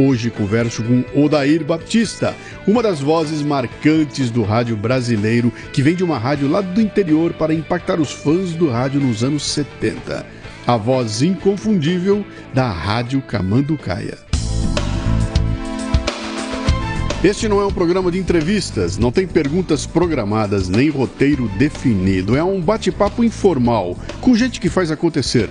Hoje converso com Odair Batista, uma das vozes marcantes do rádio brasileiro, que vem de uma rádio lá do interior para impactar os fãs do rádio nos anos 70. A voz inconfundível da Rádio Camanducaia. Este não é um programa de entrevistas, não tem perguntas programadas nem roteiro definido. É um bate-papo informal com gente que faz acontecer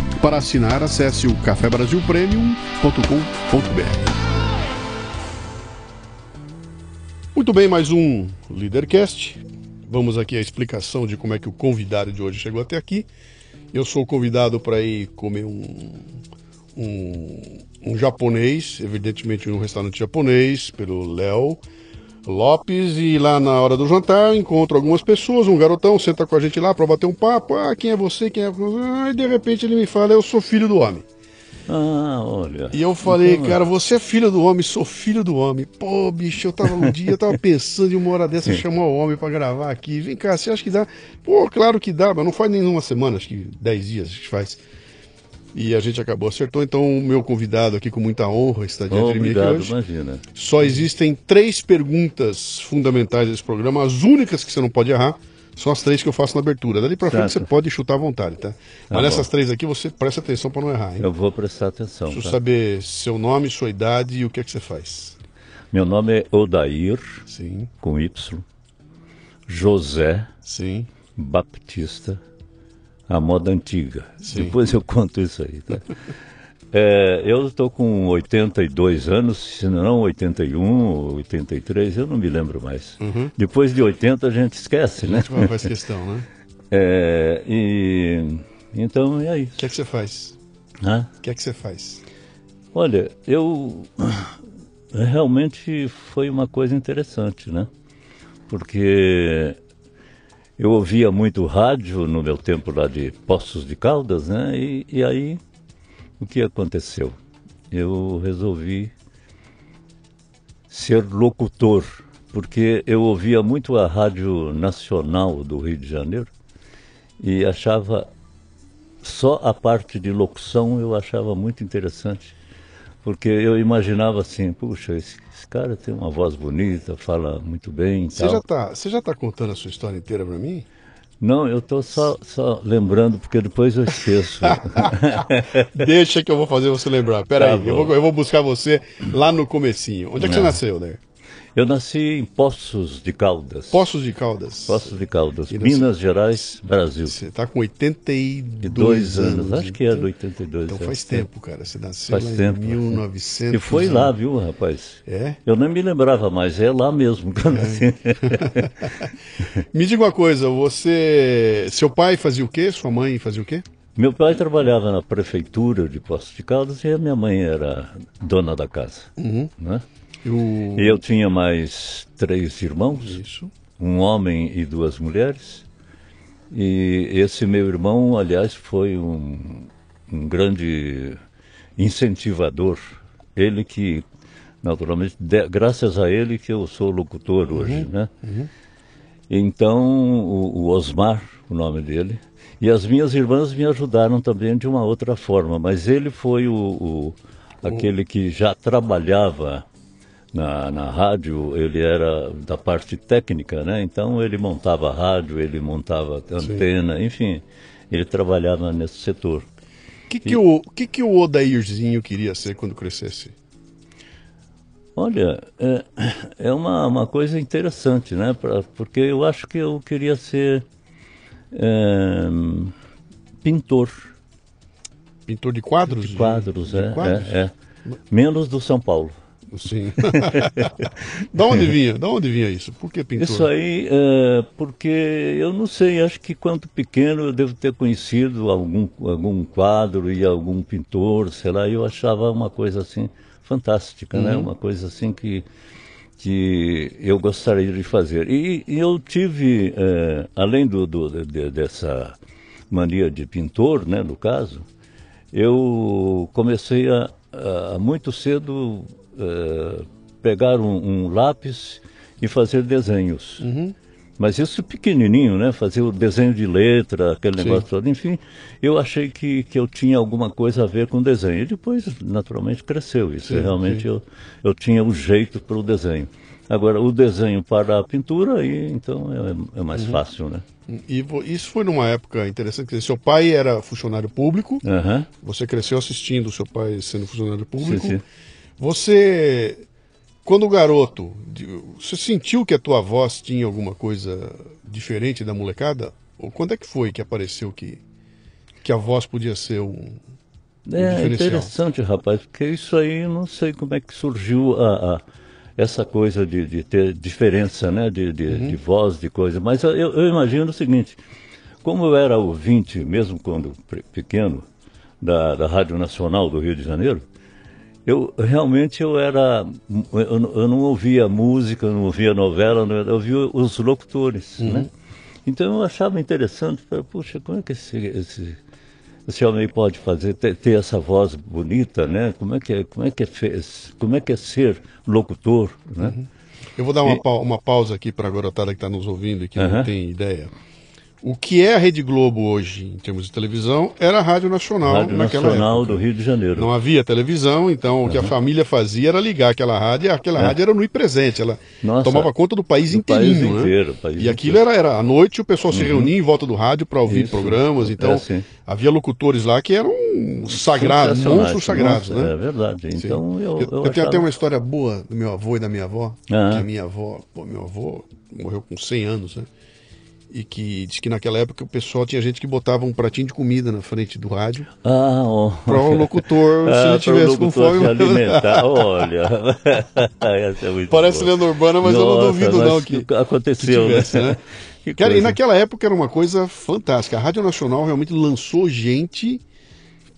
Para assinar, acesse o cafebrasilpremium.com.br. Muito bem, mais um Leadercast. Vamos aqui à explicação de como é que o convidado de hoje chegou até aqui. Eu sou convidado para ir comer um, um, um japonês, evidentemente um restaurante japonês, pelo Léo. Lopes e lá na hora do jantar encontro algumas pessoas, um garotão senta com a gente lá para bater um papo. Ah, quem é você? Quem é? Ah, e de repente ele me fala, eu sou filho do homem. Ah, olha. E eu falei, então, cara, você é filho do homem, sou filho do homem. Pô, bicho, eu tava um dia, eu tava pensando em uma hora dessa chamar o homem para gravar aqui. Vem cá, você acha que dá? Pô, claro que dá, mas não faz nenhuma semana, acho que 10 dias a gente faz. E a gente acabou acertou. Então, o meu convidado aqui, com muita honra, está diante oh, de mim aqui hoje. imagina. Só existem três perguntas fundamentais desse programa, as únicas que você não pode errar. São as três que eu faço na abertura. Dali pra frente você pode chutar à vontade, tá? Mas bom. nessas três aqui você presta atenção para não errar, hein? Eu vou prestar atenção. Preciso tá? saber seu nome, sua idade e o que é que você faz. Meu nome é Odair, Sim, com Y, José sim. Baptista, a moda antiga. Sim. Depois eu conto isso aí, tá? É, eu estou com 82 anos, se não 81 ou 83, eu não me lembro mais. Uhum. Depois de 80 a gente esquece, né? Qual faz questão, né? É, e então é O isso. que é que você faz? né? O que é que você faz? Olha, eu realmente foi uma coisa interessante, né? Porque eu ouvia muito rádio no meu tempo lá de Poços de Caldas, né? E, e aí o que aconteceu? Eu resolvi ser locutor, porque eu ouvia muito a Rádio Nacional do Rio de Janeiro e achava só a parte de locução eu achava muito interessante, porque eu imaginava assim, puxa, esse, cara tem uma voz bonita, fala muito bem Você tal. já, tá, você já tá contando a sua história inteira para mim? Não, eu estou só, só lembrando, porque depois eu esqueço. Deixa que eu vou fazer você lembrar. Pera Tá aí, eu vou, eu vou buscar você lá no comecinho. Onde é que você Não. nasceu, né? Eu nasci em Poços de Caldas. Poços de Caldas. Poços de Caldas, E você- Minas Gerais, Brasil. Você tá com 82 De dois anos, anos. acho que é do 82. Então é. faz tempo, cara. Você nasceu Faz lá tempo. em 1900. E foi lá, viu, rapaz? É? Eu nem me lembrava mais, é lá mesmo que eu nasci. Me diga uma coisa, você... Seu pai fazia o quê? Sua mãe fazia o quê? Meu pai trabalhava na prefeitura de Poços de Caldas e a minha mãe era dona da casa. Uhum. Né? O... E eu tinha mais três irmãos, Isso. um homem e duas mulheres. E esse meu irmão, aliás, foi um, um grande incentivador. Ele que, naturalmente, de- graças a ele que eu sou locutor hoje, né? Então, o, o Osmar, o nome dele, e as minhas irmãs me ajudaram também de uma outra forma, mas ele foi o, o- aquele que já trabalhava na, na rádio, ele era da parte técnica, né? Então ele montava rádio, ele montava antena, enfim, ele trabalhava nesse setor. O que, que, o, o que, que o Odairzinho queria ser quando crescesse? Olha, é, é uma, uma coisa interessante, né? Pra, porque eu acho que eu queria ser é, pintor. Pintor de quadros? De quadros, de, é, de quadros? é, é. Menos do São Paulo. Sim. da onde vinha? Da onde vinha isso? Por que pintor? Isso aí, é, porque eu não sei, acho que quando pequeno eu devo ter conhecido algum, algum quadro e algum pintor, sei lá, e eu achava uma coisa assim fantástica, né? Uhum. Uma coisa assim que, que eu gostaria de fazer. E, e eu tive, é, além do, do de, dessa mania de pintor, né, no caso, eu comecei a, a muito cedo é, pegar um, um, lápis e fazer desenhos. Uhum. Mas isso pequenininho, né? Fazer o desenho de letra, aquele Sim. negócio todo. Enfim, eu achei que, que eu tinha alguma coisa a ver com desenho. E depois, naturalmente, cresceu isso. Sim, Realmente sim. Eu, eu tinha o jeito para o desenho. Agora, o desenho para a pintura, aí, então é, é Uhum. mais fácil, né? E isso foi numa época interessante, seu pai era funcionário público, Aham. você cresceu assistindo o seu pai sendo funcionário público. Sim, sim. Você, quando garoto, você sentiu que a tua voz tinha alguma coisa diferente da molecada? Ou quando é que foi que apareceu que, que a voz podia ser um, um É interessante, rapaz, porque isso aí, não sei como é que surgiu a, a- essa coisa de, de ter diferença, né, de, de, Uhum. de voz, de coisa. Mas eu, eu imagino o seguinte, como eu era ouvinte, mesmo quando pequeno, da, da Rádio Nacional do Rio de Janeiro, eu realmente eu era, eu, não- eu não ouvia música, não ouvia novela, não- eu ouvia os locutores, né? Então eu achava interessante, falei, puxa, como é que esse, esse, esse homem pode fazer, ter, ter essa voz bonita, né? Como é que é, como é que é, fe- como é, que é ser locutor, né? Eu vou dar uma, pau- uma pausa aqui para a garotada que está nos ouvindo e que não Aham. tem ideia. O que é a Rede Globo hoje, em termos de televisão, era a Rádio Nacional Rádio naquela Nacional época. do Rio de Janeiro. Não havia televisão, então o que a família fazia era ligar aquela rádio, e aquela rádio era no presente, ela É. Nossa, tomava conta do país do inteirinho, país né? inteiro, país e aquilo inteiro. Uhum. era, era à noite o pessoal se reunia em volta do rádio para ouvir Isso. programas, então É, sim. havia locutores lá que eram sagrados, monstros sagrados, Nossa, né? É verdade. Sim. Então eu, eu, eu, tenho achava- até uma história boa do meu avô e da minha avó. Ah. Que a minha avó, pô, meu avô morreu com 100 anos, né? E que diz que naquela época o pessoal tinha gente que botava um pratinho de comida na frente do rádio Ah, ó. para o locutor, se Ah, ele tivesse com fome. se alimentar. Olha, é Parece boa. lenda urbana, mas eu não Nossa, duvido não que, aconteceu, que tivesse, né? né? Cara, e naquela época era uma coisa fantástica. A Rádio Nacional realmente lançou gente,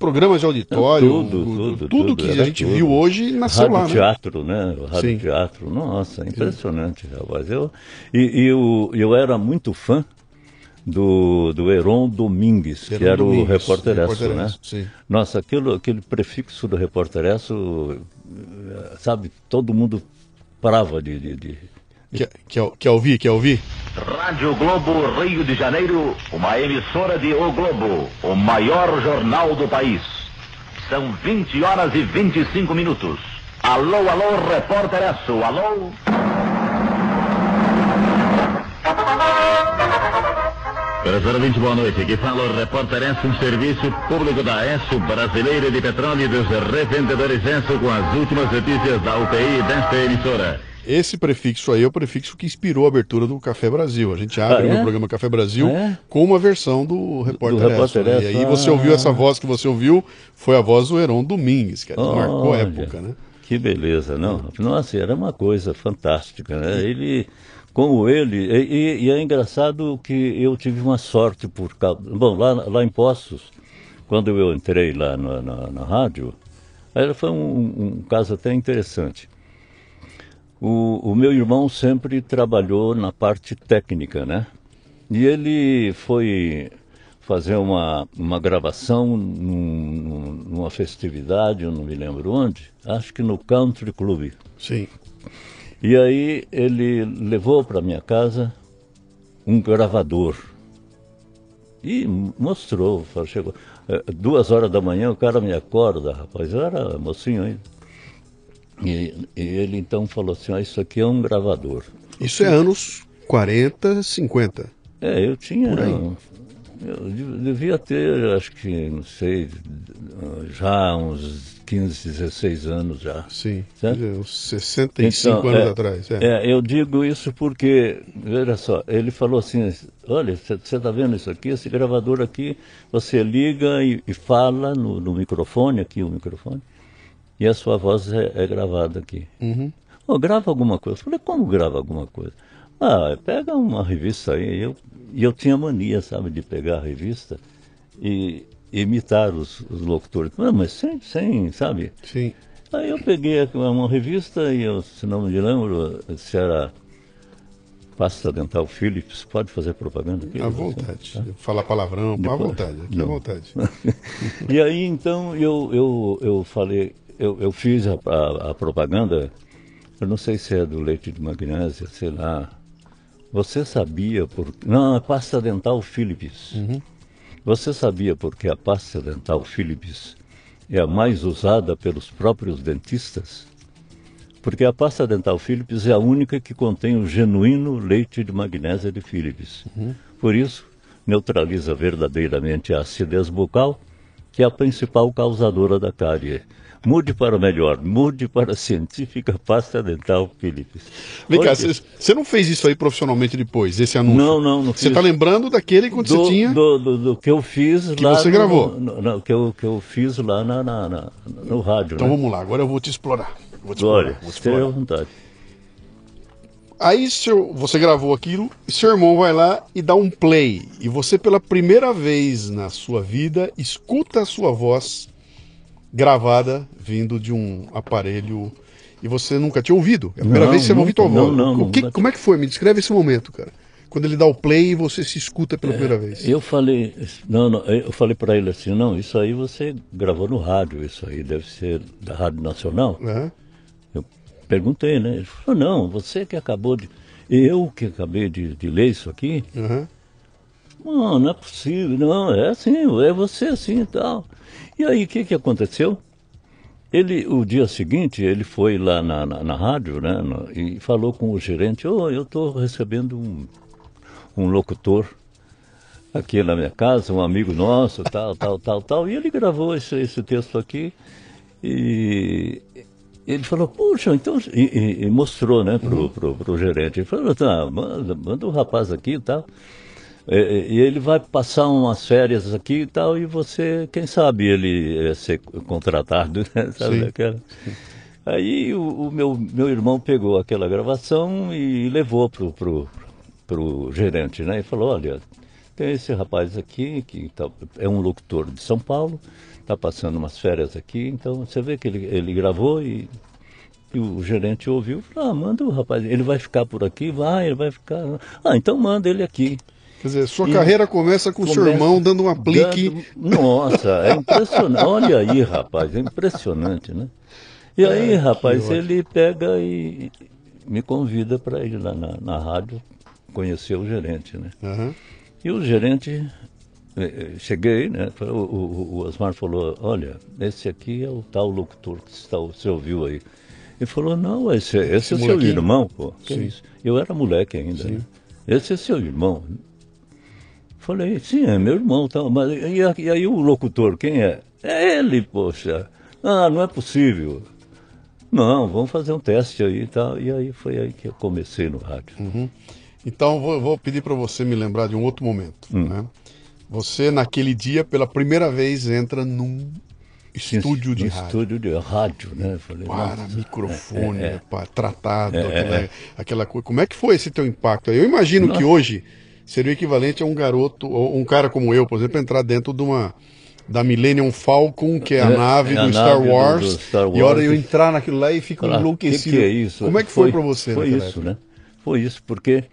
programas de auditório, Tudo, tudo, tudo tudo, que a gente tudo. viu hoje nasceu Rádio lá, né? teatro, né? O Rádio Sim. teatro, nossa, impressionante, rapaz. Eu, e eu, eu era muito fã do, do Heron Domingues, que Heron era Domingues, o repórter né? sim. Nossa, aquilo, aquele prefixo do repórter eh, sabe, todo mundo parava de... de, de- Quer, quer, quer ouvir? Quer ouvir? Rádio Globo Rio de Janeiro, uma emissora de O Globo, o maior jornal do país. São 20 horas e 25 minutos. Alô, alô, repórter Esso, alô? Professor 20, boa noite. Aqui fala o repórter Esso, um serviço público da Esso, brasileira de petróleo e dos revendedores Esso, com as últimas notícias da UPI desta emissora. Esse prefixo aí é o prefixo que inspirou a abertura do Café Brasil. A gente abre Ah, é? no programa Café Brasil É? com uma versão do Repórter, do Repórter né? E aí você ah. ouviu essa voz que você ouviu, foi a voz do Heron Domingues, cara. que marcou a Olha, época, né? Que beleza, não? Nossa, era uma coisa fantástica, né? Ele, como ele, e, e- é engraçado que eu tive uma sorte por causa. Bom, lá, lá em Poços, quando eu entrei lá na, na, na rádio, aí foi um, um caso até interessante. O, o meu irmão sempre trabalhou na parte técnica, né? E ele foi fazer uma, uma gravação num- num- numa festividade, eu não me lembro onde, acho que no Country Club. Sim. E aí ele levou para minha casa um gravador. E mostrou, chegou. eh, Duas horas da manhã o cara me acorda, rapaz, eu era mocinho ainda. E, e ele então falou assim, isso aqui é um gravador. Isso é anos 40, 50. É, eu tinha. Eu de- devia ter, acho que, não sei, já uns 15, 16 anos já. Sim, Certo? dizer, uns 65 Então, anos é, atrás. É. É, eu digo isso porque, veja só, ele falou assim, olha, você está vendo isso aqui, esse gravador aqui, você liga e, e fala no, no microfone, aqui o microfone, e a sua voz é, é gravada aqui. Uhum. "Ô, grava alguma coisa. Eu falei, como grava alguma coisa? Ah, pega uma revista aí. Eu, e eu tinha mania, sabe, de pegar a revista e imitar os, os locutores. Não, mas sem, sem, sabe? Sim. Aí eu peguei uma, revista e eu, se não me lembro, se era Pasta Dental Philips, pode fazer propaganda aqui? À vontade. Falar palavrão, à Depois- vontade. Aqui à vontade. E aí então eu, eu, eu falei, eu, eu fiz a, a, a propaganda, eu não sei se é do leite de magnésia, sei lá. Você sabia por. Não, é pasta dental Philips. Você sabia porque a pasta dental Philips é a mais usada pelos próprios dentistas? Porque a pasta dental Philips é a única que contém o genuíno leite de magnésia de Philips. Por isso, neutraliza verdadeiramente a acidez bucal, que é a principal causadora da cárie. Mude para melhor, mude para a científica pasta dental Philips. Vem cá, Olha, você você não fez isso aí profissionalmente depois, esse anúncio? Não, não, não Você fiz. tá lembrando daquele quando do, você tinha. do, do, do que eu fiz Que lá. você no- gravou. no- no- que, eu, que eu fiz lá na, na- na- no rádio. Então né? vamos lá, agora eu vou te explorar. Vou te explorar. Vou te esteja à explorar. vontade. Aí seu, você gravou aquilo e seu irmão vai lá e dá um play. E você, pela primeira vez na sua vida, escuta a sua voz gravada vindo de um aparelho e você nunca tinha ouvido. É a primeira Não, vez que você ouviu tua voz. não, não, que- nunca. como é que foi? Me descreve esse momento, cara. Quando ele dá o play e você se escuta pela primeira vez. Eu falei, não, não, eu falei para ele assim, não, isso aí você gravou no rádio, isso aí deve ser da Rádio Nacional. Né? Perguntei, né? Ele falou, não, você que acabou de. Eu que acabei de, de ler isso aqui, Aham. não, não é possível, não, é assim, é você assim e tal. E aí, o que, que aconteceu? Ele, o dia seguinte, ele foi lá na, na, na rádio, né, no- e falou com o gerente, ô, eu estou recebendo um, um locutor aqui na minha casa, um amigo nosso, tal, tal, tal, tal, e ele gravou esse, esse texto aqui, e ele falou, puxa, então, e, e- mostrou, né, pro, pro, pro gerente, ele falou, tá, manda, manda o rapaz aqui e tal, e, e ele vai passar umas férias aqui e tal, e você, quem sabe ele é ser contratado, né? Sabe Sim. aquela? Aí o, o meu, meu irmão pegou aquela gravação e levou pro, pro, pro gerente, né? E falou, olha, tem esse rapaz aqui que tá- é um locutor de São Paulo, está passando umas férias aqui, então você vê que ele, ele gravou e, e o gerente ouviu, falou, ah, manda o rapaz, ele vai ficar por aqui, vai, ele vai ficar. Ah, então manda ele aqui. Quer dizer, sua E- carreira começa com o seu irmão dando um aplique. dando- Nossa, é impressionante. Olha aí, rapaz, é impressionante, né? E aí, rapaz, ótimo. ele pega e me convida para ir lá na, na rádio conhecer o gerente, né? Aham. E o gerente, cheguei, né? O, o- o Osmar falou, olha, esse aqui é o tal locutor que está, você ouviu aí. Ele falou, não, esse, esse, é seu irmão, pô. Que Sim. isso? Eu era moleque ainda. né? Esse é seu irmão. Falei, sim, é meu irmão. Tá, mas, e, e aí o locutor, quem é? É ele, poxa. Ah, não é possível. Não, vamos fazer um teste aí e tal. E aí foi aí que eu comecei no rádio. Então vou, vou pedir para você me lembrar de um outro momento. Hum. Né? Você naquele dia pela primeira vez entra num estúdio de rádio. Estúdio de rádio, né? Falei, Para, nossa, microfone, é, é. pá, tratado, aquela, aquela coisa. Como é que foi esse teu impacto? Eu imagino que hoje seria o equivalente a um garoto, ou um cara como eu, por exemplo, entrar dentro de uma da Millennium Falcon, que é a É, nave é a do Star nave do- Wars, do Star e a hora Wars. eu entrar naquilo lá e fico Falar, enlouquecido. Que que é isso? Como é que foi, para você Foi isso, época? né? Foi isso, porque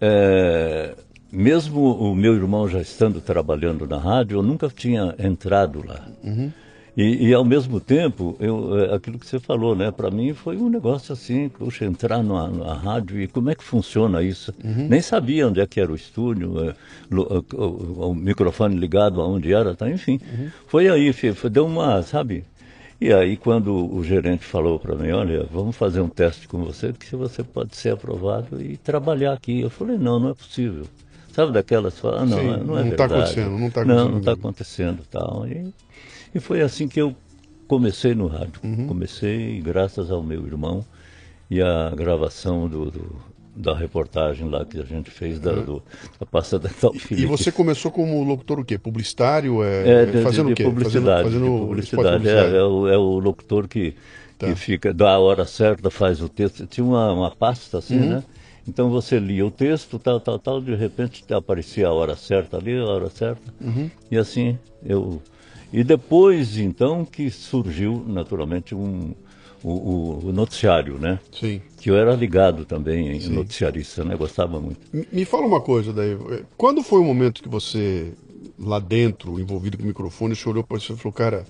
é, mesmo o meu irmão já estando trabalhando na rádio, eu nunca tinha entrado lá. Uhum. E, e, ao mesmo tempo, eu, é, aquilo que você falou, né? Para mim foi um negócio assim, puxa, entrar na, na rádio e como é que funciona isso? Uhum. Nem sabia onde é que era o estúdio, é, lo- o, o- o microfone ligado aonde era, tá? enfim. Uhum. Foi aí, foi, deu uma, sabe? E aí quando o gerente falou para mim, olha, vamos fazer um teste com você, que se você pode ser aprovado e trabalhar aqui. Eu falei, não, não é possível. Sabe daquelas, fala, ah, não, Sim, é- não é não tá verdade. acontecendo, não tá Não, acontecendo não está mesmo. acontecendo, tal. E, e foi assim que eu comecei no rádio. Comecei graças ao meu irmão e a gravação do, do- da reportagem lá que a gente fez da, do- da pasta dental E Felipe. você começou como locutor o quê? Publicitário? É, É, de, fazendo de, o quê? publicidade. fazendo, de fazendo publicidade. É, é o, é o locutor que, Tá. que fica, dá a hora certa, faz o texto. Tinha uma, uma pasta assim, Uhum. né? Então você lia o texto, tal, tal, tal, de repente aparecia a hora certa ali, a hora certa. Uhum. E assim eu. E depois, então, que surgiu, naturalmente, um, o, o- noticiário, né? Sim. Que eu era ligado também em noticiarista, né? Gostava muito. Me- Me fala uma coisa daí. Quando foi o momento que você, lá dentro, envolvido com o microfone, você olhou para você e falou, cara,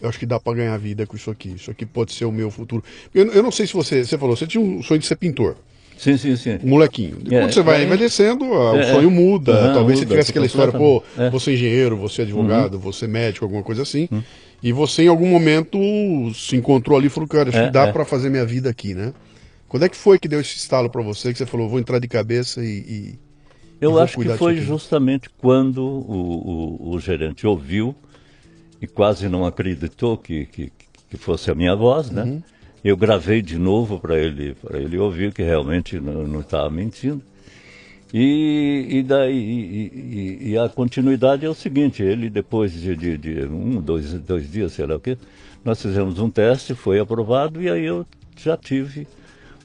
eu acho que dá para ganhar vida com isso aqui. Isso aqui pode ser o meu futuro. Eu, eu não sei se você. Você falou, você tinha um sonho de ser pintor. Sim, sim, sim. Um molequinho. É, Quando você vai é. envelhecendo, o É, sonho é. muda. Aham, Talvez você muda, tivesse aquela história, pô. É. Uhum. você é engenheiro, você é advogado, você é médico, alguma coisa assim. E você, em algum momento, se encontrou ali e falou, cara, acho É, que dá para fazer minha vida aqui, né? Quando é que foi que deu esse estalo para você, que você falou, vou entrar de cabeça e. e- Eu acho que foi justamente quando o, o- o gerente ouviu e quase não acreditou que, que, que fosse a minha voz, né? Uhum. Eu gravei de novo para ele, para ele ouvir que realmente não estava mentindo. E, e daí e, e- e a continuidade é o seguinte, ele depois de, de- de um, dois, dois dias, sei lá o quê, nós fizemos um teste, foi aprovado e aí eu já tive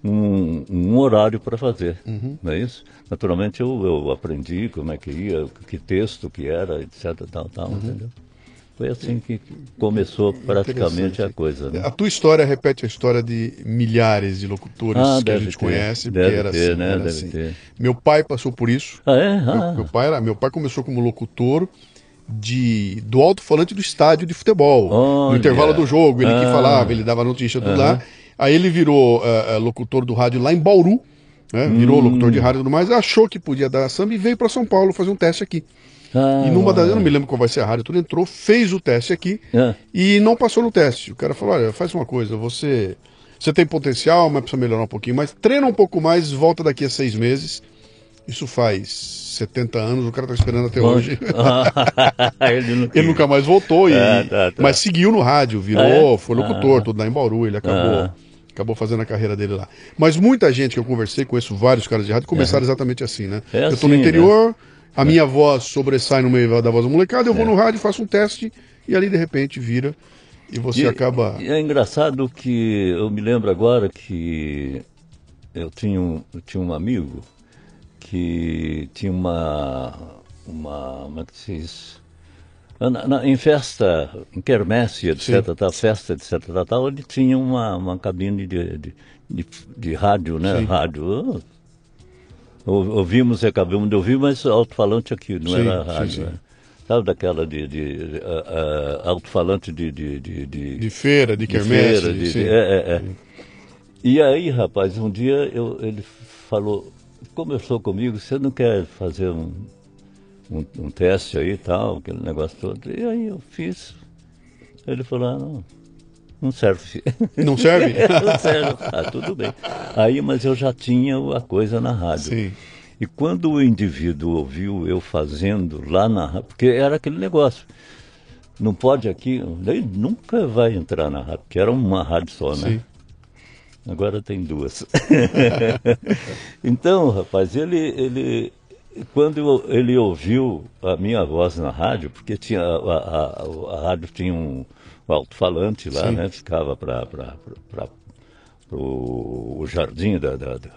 um, um horário para fazer, não é isso? Naturalmente eu, eu aprendi como é que ia, que texto que era, etc, tal, tal, entendeu? Foi assim que começou praticamente a coisa, né? A tua história repete a história de milhares de locutores Ah, que a gente ter, conhece, porque deve era ter, assim. né? era Deve assim. ter. Meu pai passou por isso. Ah, é? Meu, Ah, meu pai era, meu pai começou como locutor de do alto-falante do estádio de futebol. No intervalo do jogo, ele que Ah. falava, ele dava notícia tudo lá. Aí ele virou eh, locutor do rádio lá em Bauru, né? Virou Hum. locutor de rádio e tudo mais, achou que podia dar samba e veio para São Paulo fazer um teste aqui. Ah, E numa das, eu não me lembro qual vai ser a rádio, tudo entrou, fez o teste aqui É. e não passou no teste. O cara falou: olha, faz uma coisa, você, você tem potencial, mas precisa melhorar um pouquinho mais, treina um pouco mais, volta daqui a seis meses. Isso faz 70 anos, o cara tá esperando até hoje. ele não Ele nunca mais voltou, e, Ah, tá, tá. mas seguiu no rádio, virou, Ah, é? foi locutor, tudo lá em Bauru, ele acabou, Ah. acabou fazendo a carreira dele lá. Mas muita gente que eu conversei, conheço vários caras de rádio, começaram exatamente assim, né? É eu tô assim, no interior, a minha voz sobressai no meio da voz da molecada, eu vou É. no rádio, faço um teste, e ali de repente vira, e você E- acaba... e é engraçado que eu me lembro agora que eu tinha um, eu tinha um amigo que tinha uma. uma como é que se diz? Na- na- em festa, em quermesse, etc., tal, festa, etc., tal, ele tinha uma, uma cabine de, de, de, de rádio, né? Sim. Rádio. Ou- Ouvimos e acabamos de ouvir, mas alto-falante aqui, não Sim, era sim, rádio. sim. né? Sabe daquela de, de ah, ah, alto-falante de, de, de, de, De feira, de de quermesse, feira, de- sim. de- é, é, é. E aí, rapaz, um dia eu- ele falou, conversou comigo, você não quer fazer um, um, um teste aí e tal, aquele negócio todo. E aí eu fiz. Ele falou, ah, não, não serve. Não serve? não serve. Ah, tudo bem. Aí, mas eu já tinha a coisa na rádio. Sim. E quando o indivíduo ouviu eu fazendo lá na rádio, porque era aquele negócio, não pode aqui, ele nunca vai entrar na rádio, porque era uma rádio só, né? Sim. Agora tem duas. então, rapaz, ele, ele quando ele ouviu a minha voz na rádio, porque tinha a, a- a- a rádio tinha um alto-falante lá, Sim. né? Ficava para o jardim da, da- da-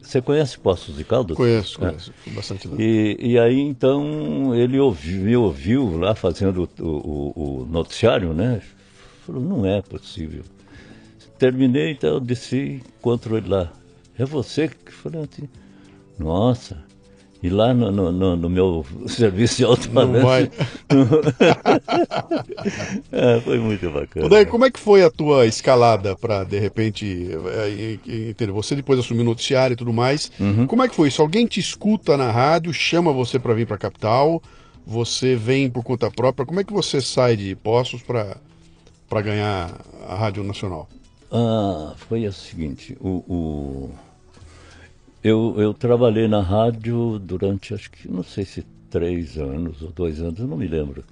Você conhece Poços de Caldas? Conheço, É. conheço. Fui bastante lá. E, e aí então ele ouviu, me ouviu lá fazendo o, o- o noticiário, né? Falou, não é possível. Terminei, então desci, encontro ele lá. É você que falou assim, nossa. E lá no, no- no- no meu serviço de alto-falante. é, foi muito bacana. Daí, como é que foi a tua escalada para de repente, é, você depois assumiu o noticiário e tudo mais? Uhum. Como é que foi isso? Alguém te escuta na rádio, chama você para vir para a capital, você vem por conta própria? Como é que você sai de Poços para para ganhar a rádio nacional? Ah, foi o seguinte, o, o- eu, eu trabalhei na rádio durante, acho que, não sei se três anos ou dois anos, eu não me lembro.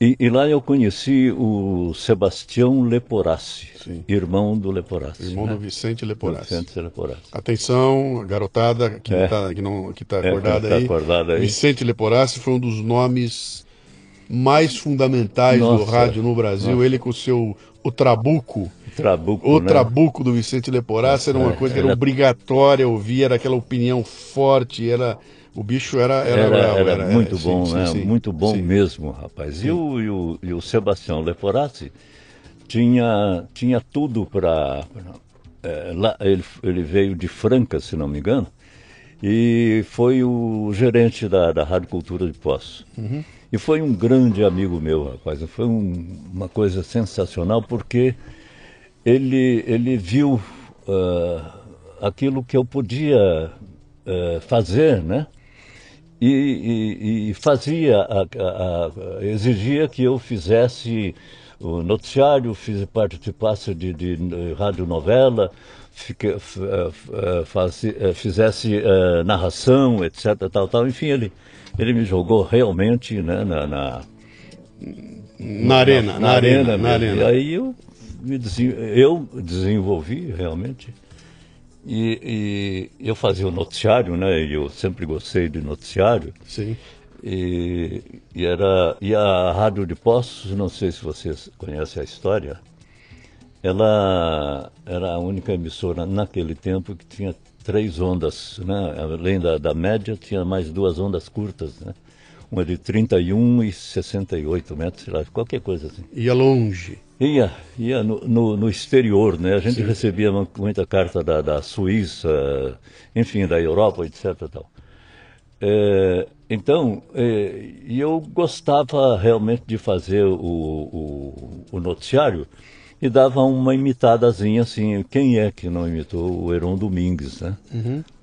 E, e lá eu conheci o Sebastião Leporassi, Sim. irmão do Leporassi. Irmão né? do Vicente Leporassi. Vicente Leporassi. Atenção, garotada que É. está que não, que tá É, acordada, tá aí. acordada aí. Vicente Leporassi foi um dos nomes mais fundamentais do Nossa. rádio no Brasil. Ele com o seu o Trabuco. Trabuco, O né? trabuco do Vicente Leporassi era uma É, coisa que era era- obrigatória ouvir, era aquela opinião forte, era o bicho era era, Era, bravo, era era- muito é, bom, sim, né? sim. muito bom Sim. mesmo, rapaz. E o, e, o, e o Sebastião Leporassi tinha, tinha tudo para. lá ele, ele veio de Franca, se não me engano, e foi o gerente da, da Rádio Cultura de Poços. Uhum. E foi um grande amigo meu, rapaz. Foi um- uma coisa sensacional, porque ele, ele viu ah, aquilo que eu podia ah, fazer, né? E, e- e fazia, a- a- a- exigia que eu fizesse o noticiário, fiz, participasse de, de, radionovela, fique- f- eh, f- eh, eh, fizesse eh, narração, etc. Tal, tal. Enfim, ele, ele me jogou realmente né, na, na, Na arena, na, arena, na mesmo. arena. E aí eu, eu desenvolvi realmente. E, e eu fazia o noticiário, né? E eu sempre gostei de noticiário. Sim. E, e era e a Rádio de Poços, não sei se vocês conhecem a história, ela era a única emissora naquele tempo que tinha três ondas, né? Além da, da média, tinha mais duas ondas curtas, né? Uma de 31 e 68 metros, sei lá, qualquer coisa assim. Ia longe. Ia, ia no, no, no exterior, né? A gente recebia mu- muita carta da, da Suíça, enfim, da Europa, etc. Tal. É, então, é, eu gostava realmente de fazer o, o, o noticiário e dava uma imitadazinha assim. Quem é que não imitou o Heron Domingues, né?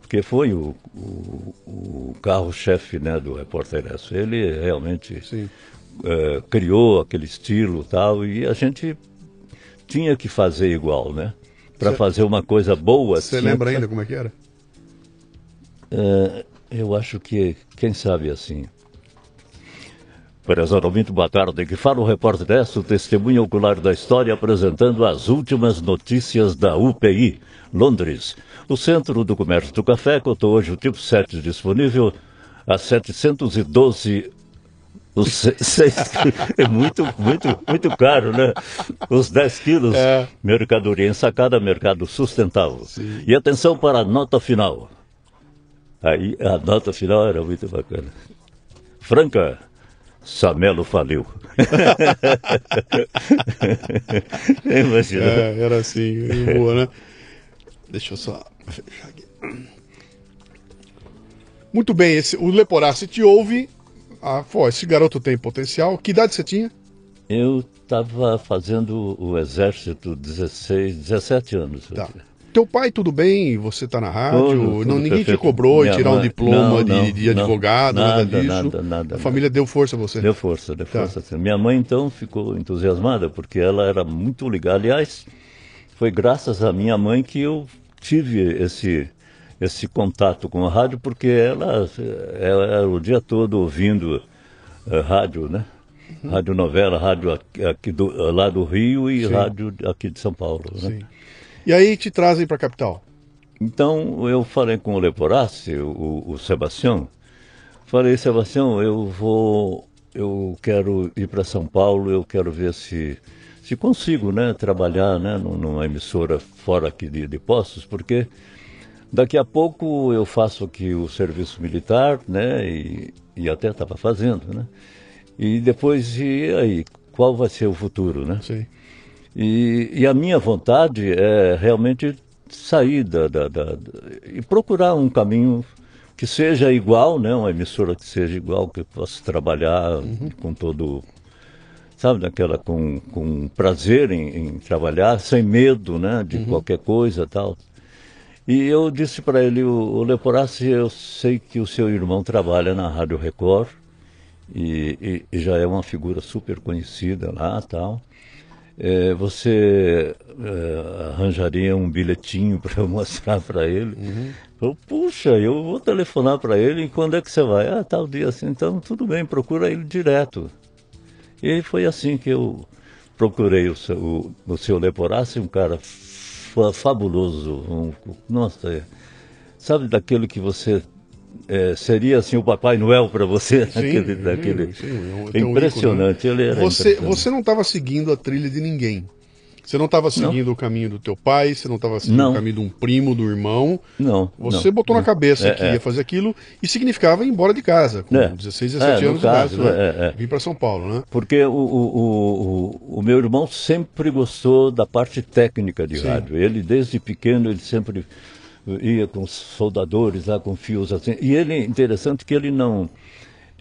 Porque foi o, o, carro-chefe né, do Repórter. Ele realmente Sim. Eh, criou aquele estilo tal e a gente tinha que fazer igual, né? Para fazer uma coisa boa. Você tinha lembra que- ainda como é que era? Eh, eu acho que, quem sabe assim. Prezado ouvinte, boa tarde. Que fala o repórter dessa, o testemunho ocular da história, apresentando as últimas notícias da UPI, Londres. O Centro do Comércio do Café cotou hoje o tipo 7 disponível a 712 os se- seis, é muito, muito, muito caro, né? Os 10 quilos, É. mercadoria ensacada, mercado sustentável. E atenção para a nota final. Aí a nota final era muito bacana. Franca, Samelo faliu. Imagina. É, era assim, boa, né? Deixa eu só fechar aqui. Muito bem, esse, o Leporassi te ouve. Ah, pô, esse garoto tem potencial. Que idade você tinha? Eu estava fazendo o exército 16, 17 anos. Tá. Teu pai, tudo bem? Você tá na rádio? Tudo, não, tudo ninguém te perfeito. cobrou Minha tirar um mãe- diploma não, de, não, de não. advogado, nada, Nada, disso. nada, nada, A família deu força a você. Deu força, deu Tá. força. sim. Minha mãe, então, ficou entusiasmada, porque ela era muito ligada. Aliás, foi graças à minha mãe que eu tive esse, esse contato com a rádio, porque ela, ela era o dia todo ouvindo eh, rádio, né? Rádio novela, rádio aqui, aqui do, lá do Rio e Sim. rádio aqui de São Paulo. Né? Sim. E aí te trazem pra capital. Então eu falei com o Leporassi, o, o Sebastião, falei, Sebastião, eu vou, eu quero ir para São Paulo, eu quero ver se, se consigo, né, trabalhar, né, num- numa emissora fora aqui de, de Poços, porque daqui a pouco eu faço aqui o serviço militar, né, e, e até estava fazendo, né, e depois, e aí, qual vai ser o futuro, né? Sim. E, e a minha vontade é realmente sair da, da- da- da- e procurar um caminho que seja igual, né? Uma emissora que seja igual, que eu possa trabalhar com todo, sabe, daquela com, com prazer em, em trabalhar, sem medo, né? De qualquer coisa, tal. E eu disse para ele, o, Leporassi, eu sei que o seu irmão trabalha na Rádio Record e, e- e já é uma figura super conhecida lá, tal. É, você é, arranjaria um bilhetinho para eu mostrar para ele? Eu, puxa, eu vou telefonar para ele e quando é que você vai? Ah, tal dia assim, então tudo bem, procura ele direto. E foi assim que eu procurei o seu, o, o seu Leporassi, um cara fabuloso. Um, nossa, é, sabe daquele que você é, seria assim o Papai Noel para você? Sim, daquele, sim, daquele... sim, é um impressionante, ícone, né? ele era Você, impressionante. você não estava seguindo a trilha de ninguém. Você não estava seguindo o caminho do teu pai, você não estava seguindo Não. o caminho de um primo, do irmão. Não. Você não, botou na não. cabeça É, que é. ia fazer aquilo e significava ir embora de casa, com É. 16, É, 17 no anos caso, de idade, né? é, é. Vim para São Paulo, né? Porque o, o, o, o- o meu irmão sempre gostou da parte técnica de Sim. rádio. Ele, desde pequeno, ele sempre ia com soldadores lá, com fios assim. E ele, interessante que ele não...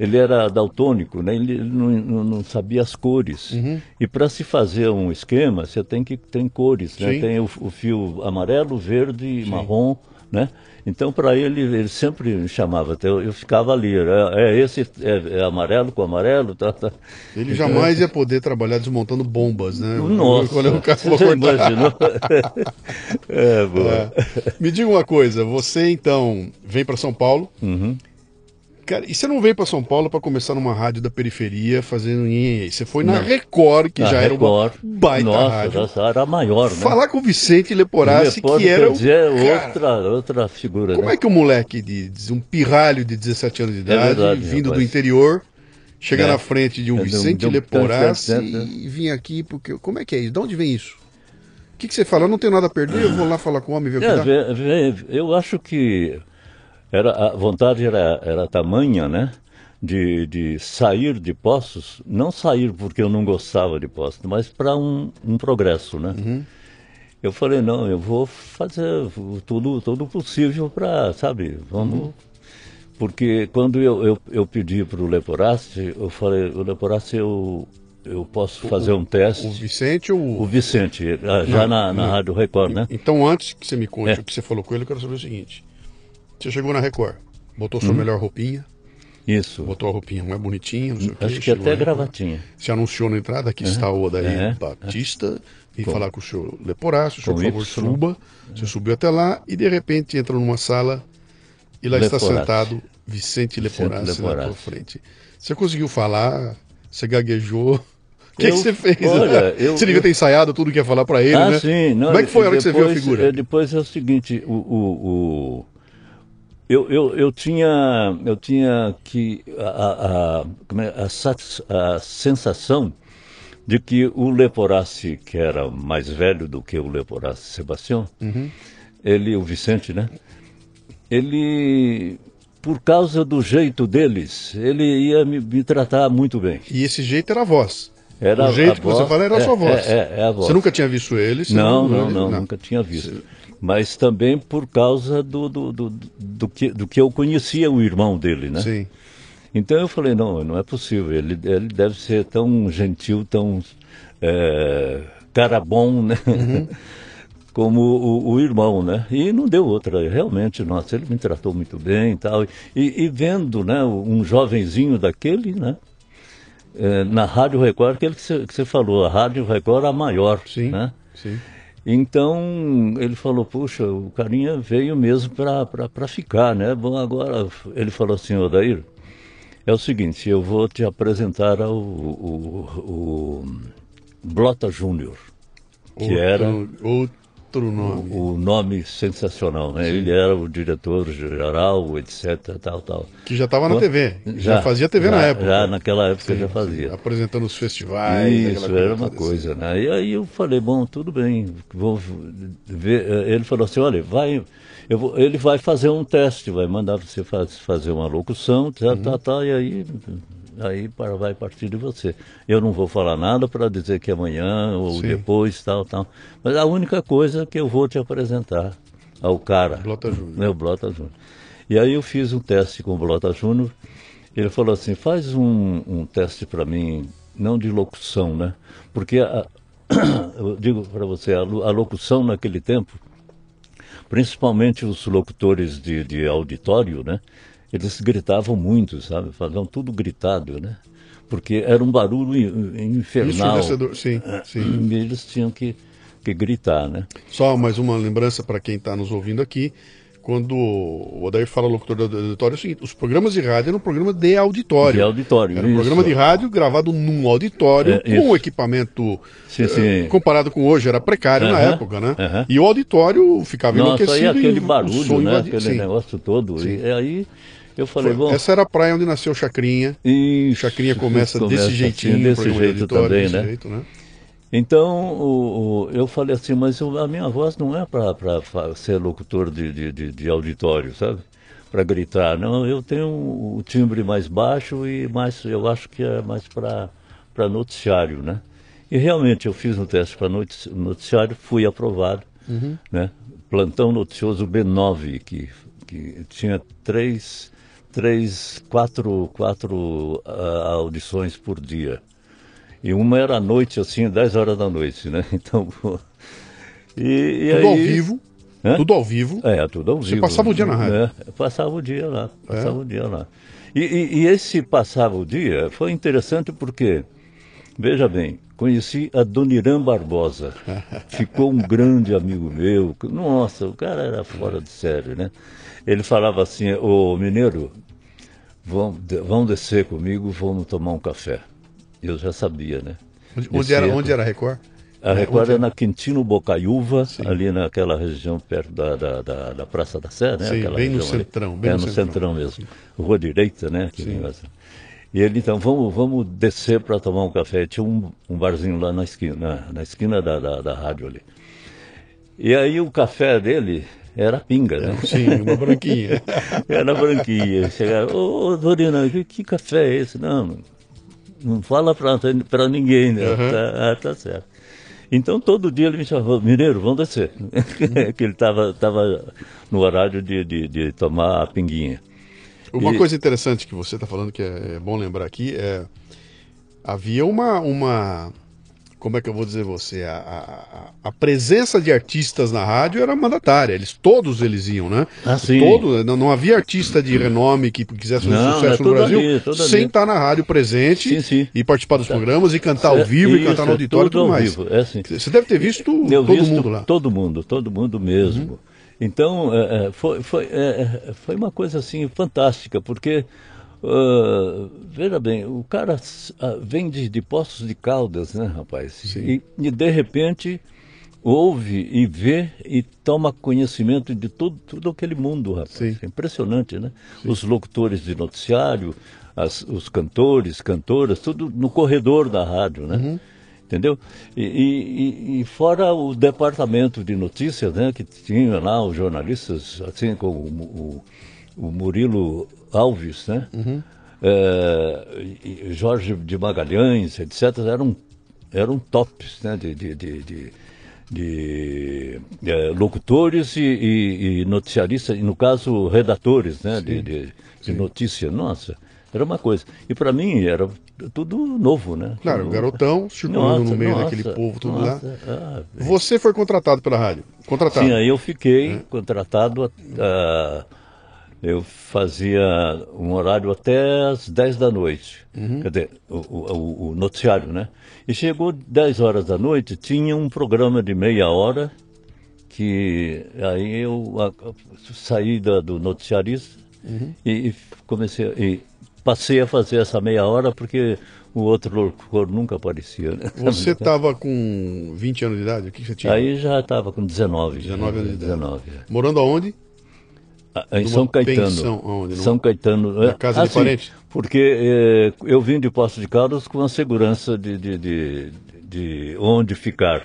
Ele era daltônico, né? ele, não, não- sabia as cores. Uhum. E para se fazer um esquema, você tem que tem cores, né? Sim. Tem o, o fio amarelo, verde e marrom, né? Então, para ele, ele sempre me chamava, eu, eu ficava ali, é, é esse, é, é amarelo com amarelo, tá, tá. Ele jamais ia poder trabalhar desmontando bombas, né? Nossa, Quando o cara você imaginou? é, boa. É. Me diga uma coisa, você então vem para São Paulo. Uhum. Cara, e você não veio para São Paulo para começar numa rádio da periferia fazendo nhenhenhê. Você foi na Não. Record, que Na já era uma Record. baita Nossa, rádio. essa era a maior, né? Falar com o Vicente Leporassi, que era o dizer, outra, outra figura, Como né? é que um moleque de um pirralho de 17 anos de idade, verdade, vindo do rapaz. interior, chega É. na frente de um É, um- Vicente um- Leporassi tanto, tanto, e vir aqui porque como é que é isso? De onde vem isso? O que, que você fala? Eu não tenho nada a perder, eu vou lá falar com o homem ver o que É, dá. eu acho que era, a vontade era, era tamanha, né? De, de sair de Poços, não sair porque eu não gostava de Poços, mas para um, um progresso, né? Uhum. Eu falei, não, eu vou fazer o- tudo, tudo possível para, sabe, vamos... Uhum. Porque quando eu, eu, eu pedi para o Leporassi, eu falei, o Leporassi, eu, eu posso fazer um teste. O Vicente ou O o... Vicente, ah, já na, na Rádio Record, né? Então, antes que você me conte É. o que você falou com ele, eu quero saber o seguinte. Você chegou na Record, botou sua melhor roupinha, Isso. botou a roupinha mais bonitinha, não sei o quê. Acho que até gravatinha. Se anunciou na entrada, aqui está o Odair É. Batista, e falar com o senhor Leporácio, o senhor, Com por favor, Y. suba. Você subiu até lá e de repente entra numa sala e lá está Leporassi. sentado Vicente Leporassi na tua Leporassi. frente. Você conseguiu falar, você gaguejou. O que, que você fez? olha, eu- você devia eu- ter ensaiado tudo que ia falar para ele, ah, né? sim. Não, Como é que foi a hora que você viu a figura? é, Depois é o seguinte, o... o, o- eu, eu, eu, tinha, eu tinha que a, a, a- é, a, a sensação de que o Leporassi, que era mais velho do que o Leporassi Sebastião, Uhum. ele, o Vicente, né? Ele, por causa do jeito deles, ele ia me, me tratar muito bem. E esse jeito era a voz. Era o jeito a que você voz- fala era a é, sua voz. é, é, é a voz. Você nunca tinha visto ele? você Não, não, não, nunca tinha visto. Mas também por causa do, do, do, do, que, do que eu conhecia o irmão dele, né? Sim. Então eu falei, não, não é possível. Ele, ele deve ser tão gentil, tão é, cara bom, né? Uhum. Como o, o irmão, né? E não deu outra. Realmente, nossa, ele me tratou muito bem e tal. E, e vendo, né, um jovenzinho daquele, né? é, na Rádio Record, aquele que você, falou, a Rádio Record a maior, Sim. né? Sim. Então ele falou, puxa, o carinha veio mesmo para ficar, né? Bom, agora ele falou assim, Odair, é o seguinte, eu vou te apresentar ao o, o Blota Júnior, que outro, era Outro nome. o nome sensacional, né? Ele era o diretor-geral, etc, tal, tal. Que já estava na TV. Já, fazia TV já- na época. Já naquela época Sim, já fazia. sim. Apresentando os festivais. Isso, era uma toda coisa, né? E aí eu falei, bom, tudo bem, vou ver. Ele falou assim, olha, vai, vou- ele vai fazer um teste, vai mandar você faz- fazer uma locução, tá, tá, tá, e aí, aí para- vai partir de você. Eu não vou falar nada para dizer que amanhã ou Sim. depois, tal, tal. Mas a única coisa que eu vou te apresentar ao cara. Blota Júnior. É, o Blota Júnior. E aí eu fiz um teste com o Blota Júnior. Ele falou assim, faz um, um teste para mim, não de locução, né? Porque, a- eu digo para você, a, a locução naquele tempo, principalmente os locutores de, de auditório, né? Eles gritavam muito, sabe? Faziam tudo gritado, né? Porque era um barulho in- infernal. Sim, sim. E eles tinham que, que gritar, né? Só mais uma lembrança para quem está nos ouvindo aqui. quando o Odair fala locutor do auditório, é o seguinte: os programas de rádio eram um programa de auditório. De auditório, Era um isso. programa de rádio gravado num auditório, É, com um equipamento Sim, eh, sim. comparado com hoje, era precário na Aham, época, né? aham. E o auditório ficava Nossa, enlouquecido. aí aquele barulho, né? Aquele Sim. negócio todo. E aí eu falei, Foi- bom. Essa era a praia onde nasceu Chacrinha. Isso, Chacrinha começa, desse assim, jeitinho, desse programa de jeito auditório, também, desse né? jeito, né? Então o- o- eu falei assim, mas eu- a minha voz não é para ser locutor de, de, de- de auditório, sabe? Para gritar. Não, eu tenho o timbre mais baixo e mais, eu acho que é mais para noticiário, né? E realmente eu fiz um teste para noticiário, fui aprovado, né? Plantão noticioso B9, que, que tinha três, três quatro, quatro ah, audições por dia. E uma era à noite, assim, 10 horas da noite, né? Então. E, e Tudo aí, ao vivo. Hã? Tudo ao vivo. É, tudo ao Você vivo. passava o dia na rádio? É, passava o dia lá, passava o dia lá. E, e- e esse passava o dia foi interessante porque, veja bem, conheci a Dona Irã Barbosa. Ficou um grande amigo meu. Nossa, o cara era fora de série, né? Ele falava assim, ô mineiro, vão, vão descer comigo, vamos tomar um café. Eu já sabia, né? Onde, onde era, onde era a Record? a Record é na Quintino Bocaiúva, Sim. ali naquela região perto da, da, da, da Praça da Sé, né? Sim, Aquela bem no centrão, bem é, no centrão. centrão mesmo. Rua direita, né? aquele Sim. E ele, então, vamos, vamos descer para tomar um café. Tinha um, um barzinho lá na esquina, na, na esquina da, da, da rádio ali. E aí o café dele era pinga, né? Sim, uma branquinha. Era branquinha. Chegava, ô, ô Dorina, que, que café é esse? Não, não fala pra ninguém, né? Tá, ah, tá certo. Então todo dia ele me chamava, Mineiro, vamos descer. que ele estava tava no horário de, de, de tomar a pinguinha. Uma E- coisa interessante que você está falando, que é, é bom lembrar aqui, é. Havia uma. uma como é que eu vou dizer você? A, a, a- presença de artistas na rádio era mandatária. Eles, todos eles iam, né? Ah, sim. Todo, não, não havia artista de renome que quisesse fazer Não, sucesso é no tudo Brasil ali, tudo sem ali. estar na rádio presente Sim, sim. e participar dos programas e cantar ao É, vivo e isso, cantar no é auditório e tudo tudo ao mais. vivo, é assim. Você deve ter visto Eu todo visto mundo lá. Uhum. Todo mundo, todo mundo mesmo. Então, é, foi, foi, é, foi uma coisa assim fantástica, porque, ah, veja bem, o cara ah, vem de, de Poços de Caldas, né, rapaz? E, e, de repente ouve e vê e toma conhecimento de tudo, tudo aquele mundo, rapaz. Sim. É impressionante, né? Os locutores de noticiário, as- os cantores, cantoras, tudo no corredor da rádio, né? Entendeu? E, e- e- fora o departamento de notícias, né? Que tinha lá os jornalistas, assim como o, o- o Murilo Alves, né? É, e- e Jorge de Magalhães, etc., eram, eram tops né? de, de, de, de- de, eh, locutores e, e, e noticiaristas, e no caso redatores né, de, de, de notícia. Nossa, era uma coisa. E para mim era tudo novo, né? Claro, Tudo- garotão, circulando no meio nossa, daquele povo, tudo lá. nossa, ah, Você foi contratado pela rádio? Contratado. Sim, aí eu fiquei contratado. ah, eu fazia um horário até às 10 da noite. Quer dizer, o, o- o- noticiário, né? E chegou 10 horas da noite, tinha um programa de meia hora, que aí eu saí da- do noticiarista e, e comecei. E passei a fazer essa meia hora porque o outro locutor nunca aparecia. Né? Você estava com 20 anos de idade? O que você tinha? Aí já estava com 19. 19 anos de idade. 19, é. Morando aonde? Ah, Em São Caetano. pensão, São Caetano. Na é, casa de sim, parente? Porque eh, eu vim de Poços de Caldas com a segurança de, de, de, de onde ficar.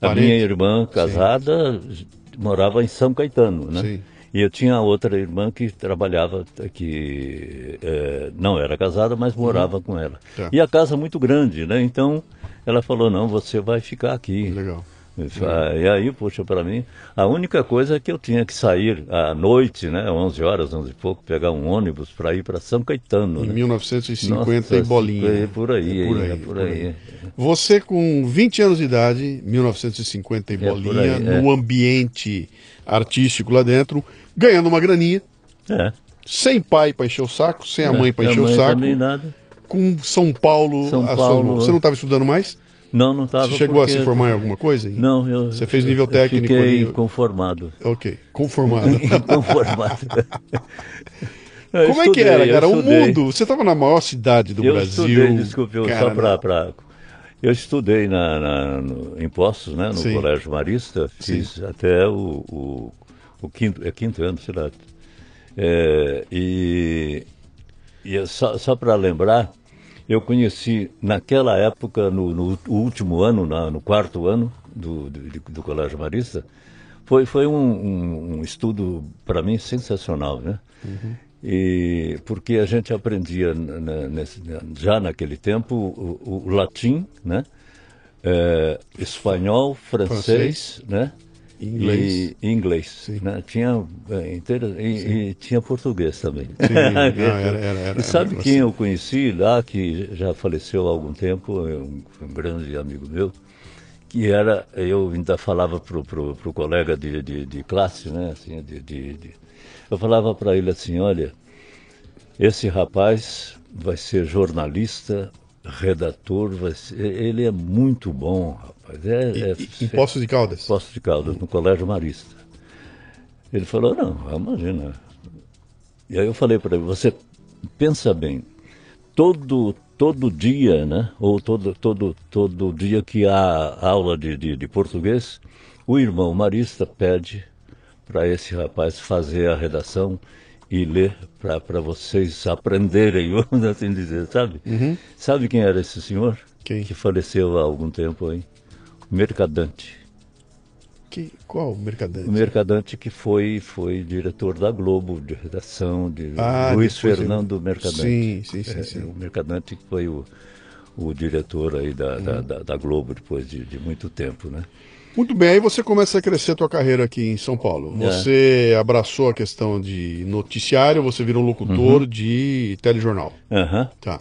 A Parente? minha irmã casada morava em São Caetano, né? Sim. E eu tinha outra irmã que trabalhava, que eh, não era casada, mas morava com ela. Tá. E a casa muito grande, né? Então ela falou, não, você vai ficar aqui. Legal. Ah, E aí, poxa, para mim, a única coisa é que eu tinha que sair à noite, né, 11 horas, 11 e pouco, pegar um ônibus para ir para São Caetano. Em Né? 1950 Nossa, e bolinha. é por aí, É por é aí, por por aí. aí. Você com 20 anos de idade, 1950 e É por bolinha, aí, no é. ambiente artístico lá dentro, ganhando uma graninha, É. sem pai para encher o saco, sem a mãe para É, encher o saco, nada. com São Paulo. São a sua Paulo. mão. Você não estava estudando mais? Não, não estava. Você chegou porque... a se formar em alguma coisa? Não, eu. Você fez nível técnico? Fiquei nível... conformado. Ok, conformado. conformado. Como é que era, cara? O mundo. Você estava na maior cidade do eu Brasil. Estudei, desculpe, eu, só para. Pra... Eu estudei na, na no, em Postos, né, no Sim. Colégio Marista, fiz Sim. até o, o, o, quinto, é quinto ano, sei lá. É, e, e só, só para lembrar, eu conheci naquela época, no, no último ano, na, no quarto ano do, do, do, Colégio Marista, foi, foi um, um, um estudo para mim sensacional, né? Uhum. E porque a gente aprendia nesse, já naquele tempo o, o latim, né? É, espanhol, francês, francês, né? Inglês. E inglês. Né? Tinha, é, inteira, e, e, tinha português também. Sim, não, era, era, era, e sabe quem assim. eu conheci lá, que já faleceu há algum tempo, é um, um grande amigo meu, que era, eu ainda falava para o colega de, de, de, classe, né? Assim, de, de eu falava para ele assim, olha, esse rapaz vai ser jornalista, redator, vai ser, ele é muito bom, rapaz. É, e, é, em Poços de Caldas? Poços de Caldas, no Colégio Marista. Ele falou, não, imagina. E aí eu falei para ele, você pensa bem, todo, todo dia, né, ou todo, todo, todo dia que há aula de, de, de português, o irmão Marista pede para esse rapaz fazer a redação e ler para vocês aprenderem, vamos assim dizer, sabe? Uhum. Sabe quem era esse senhor? Quem? Que faleceu há algum tempo aí? Mercadante. Que, qual Mercadante? O Mercadante que foi, foi diretor da Globo, de redação, de ah, Luiz Fernando eu... Mercadante. Sim, sim, sim, é, sim. O Mercadante que foi o, o diretor aí da, uhum. da, da, da, Globo depois de, de muito tempo, né? Muito bem, aí você começa a crescer a tua carreira aqui em São Paulo. É. Você é. abraçou a questão de noticiário, você virou locutor uhum. de telejornal. Uhum. Tá.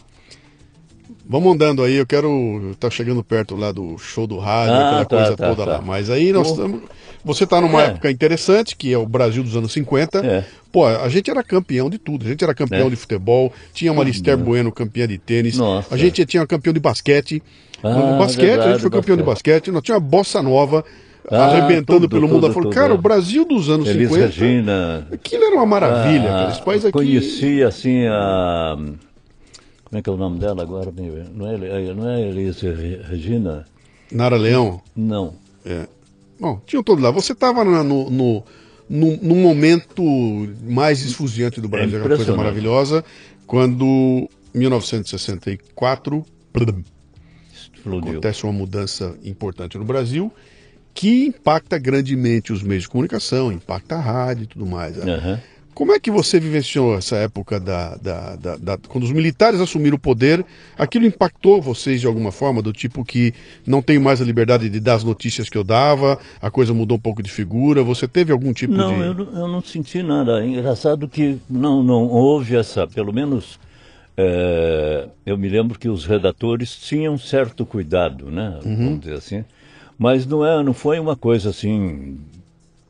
Vamos andando aí, eu quero. Tá chegando perto lá do show do rádio, ah, aquela tá, coisa tá, toda tá. lá. Mas aí nós estamos. Você está numa é. época interessante, que é o Brasil dos anos 50. É. Pô, a gente era campeão de tudo. A gente era campeão é. de futebol, tinha uma Lister Bueno campeã de tênis. Nossa. A gente tinha campeão de basquete. Ah, no basquete, verdade, a gente foi campeão basquete. de basquete. Nós tinha bossa nova. Ah, arrebentando tudo, pelo mundo. Falou, cara, o Brasil dos anos Elis 50. Regina. Aquilo era uma maravilha, ah, cara. Esse país aqui. Conheci assim a. Como é que é o nome dela agora? Não é, não é Elis Regina? Nara Leão? Não. É. Bom, tinham todos lá. Você estava no, no, no, no, momento mais esfuziante do Brasil, é uma coisa maravilhosa, quando 1964 Explodiu. acontece uma mudança importante no Brasil que impacta grandemente os meios de comunicação, impacta a rádio e tudo mais. Uhum. Como é que você vivenciou essa época da, da, da, da, quando os militares assumiram o poder? Aquilo impactou vocês de alguma forma, do tipo que não tenho mais a liberdade de dar as notícias que eu dava, a coisa mudou um pouco de figura? Você teve algum tipo não, de. Não, eu, não senti nada. É engraçado que não, não houve essa, pelo menos. É, eu me lembro que os redatores tinham certo cuidado, né? Uhum. Vamos dizer assim mas não, é, não foi uma coisa assim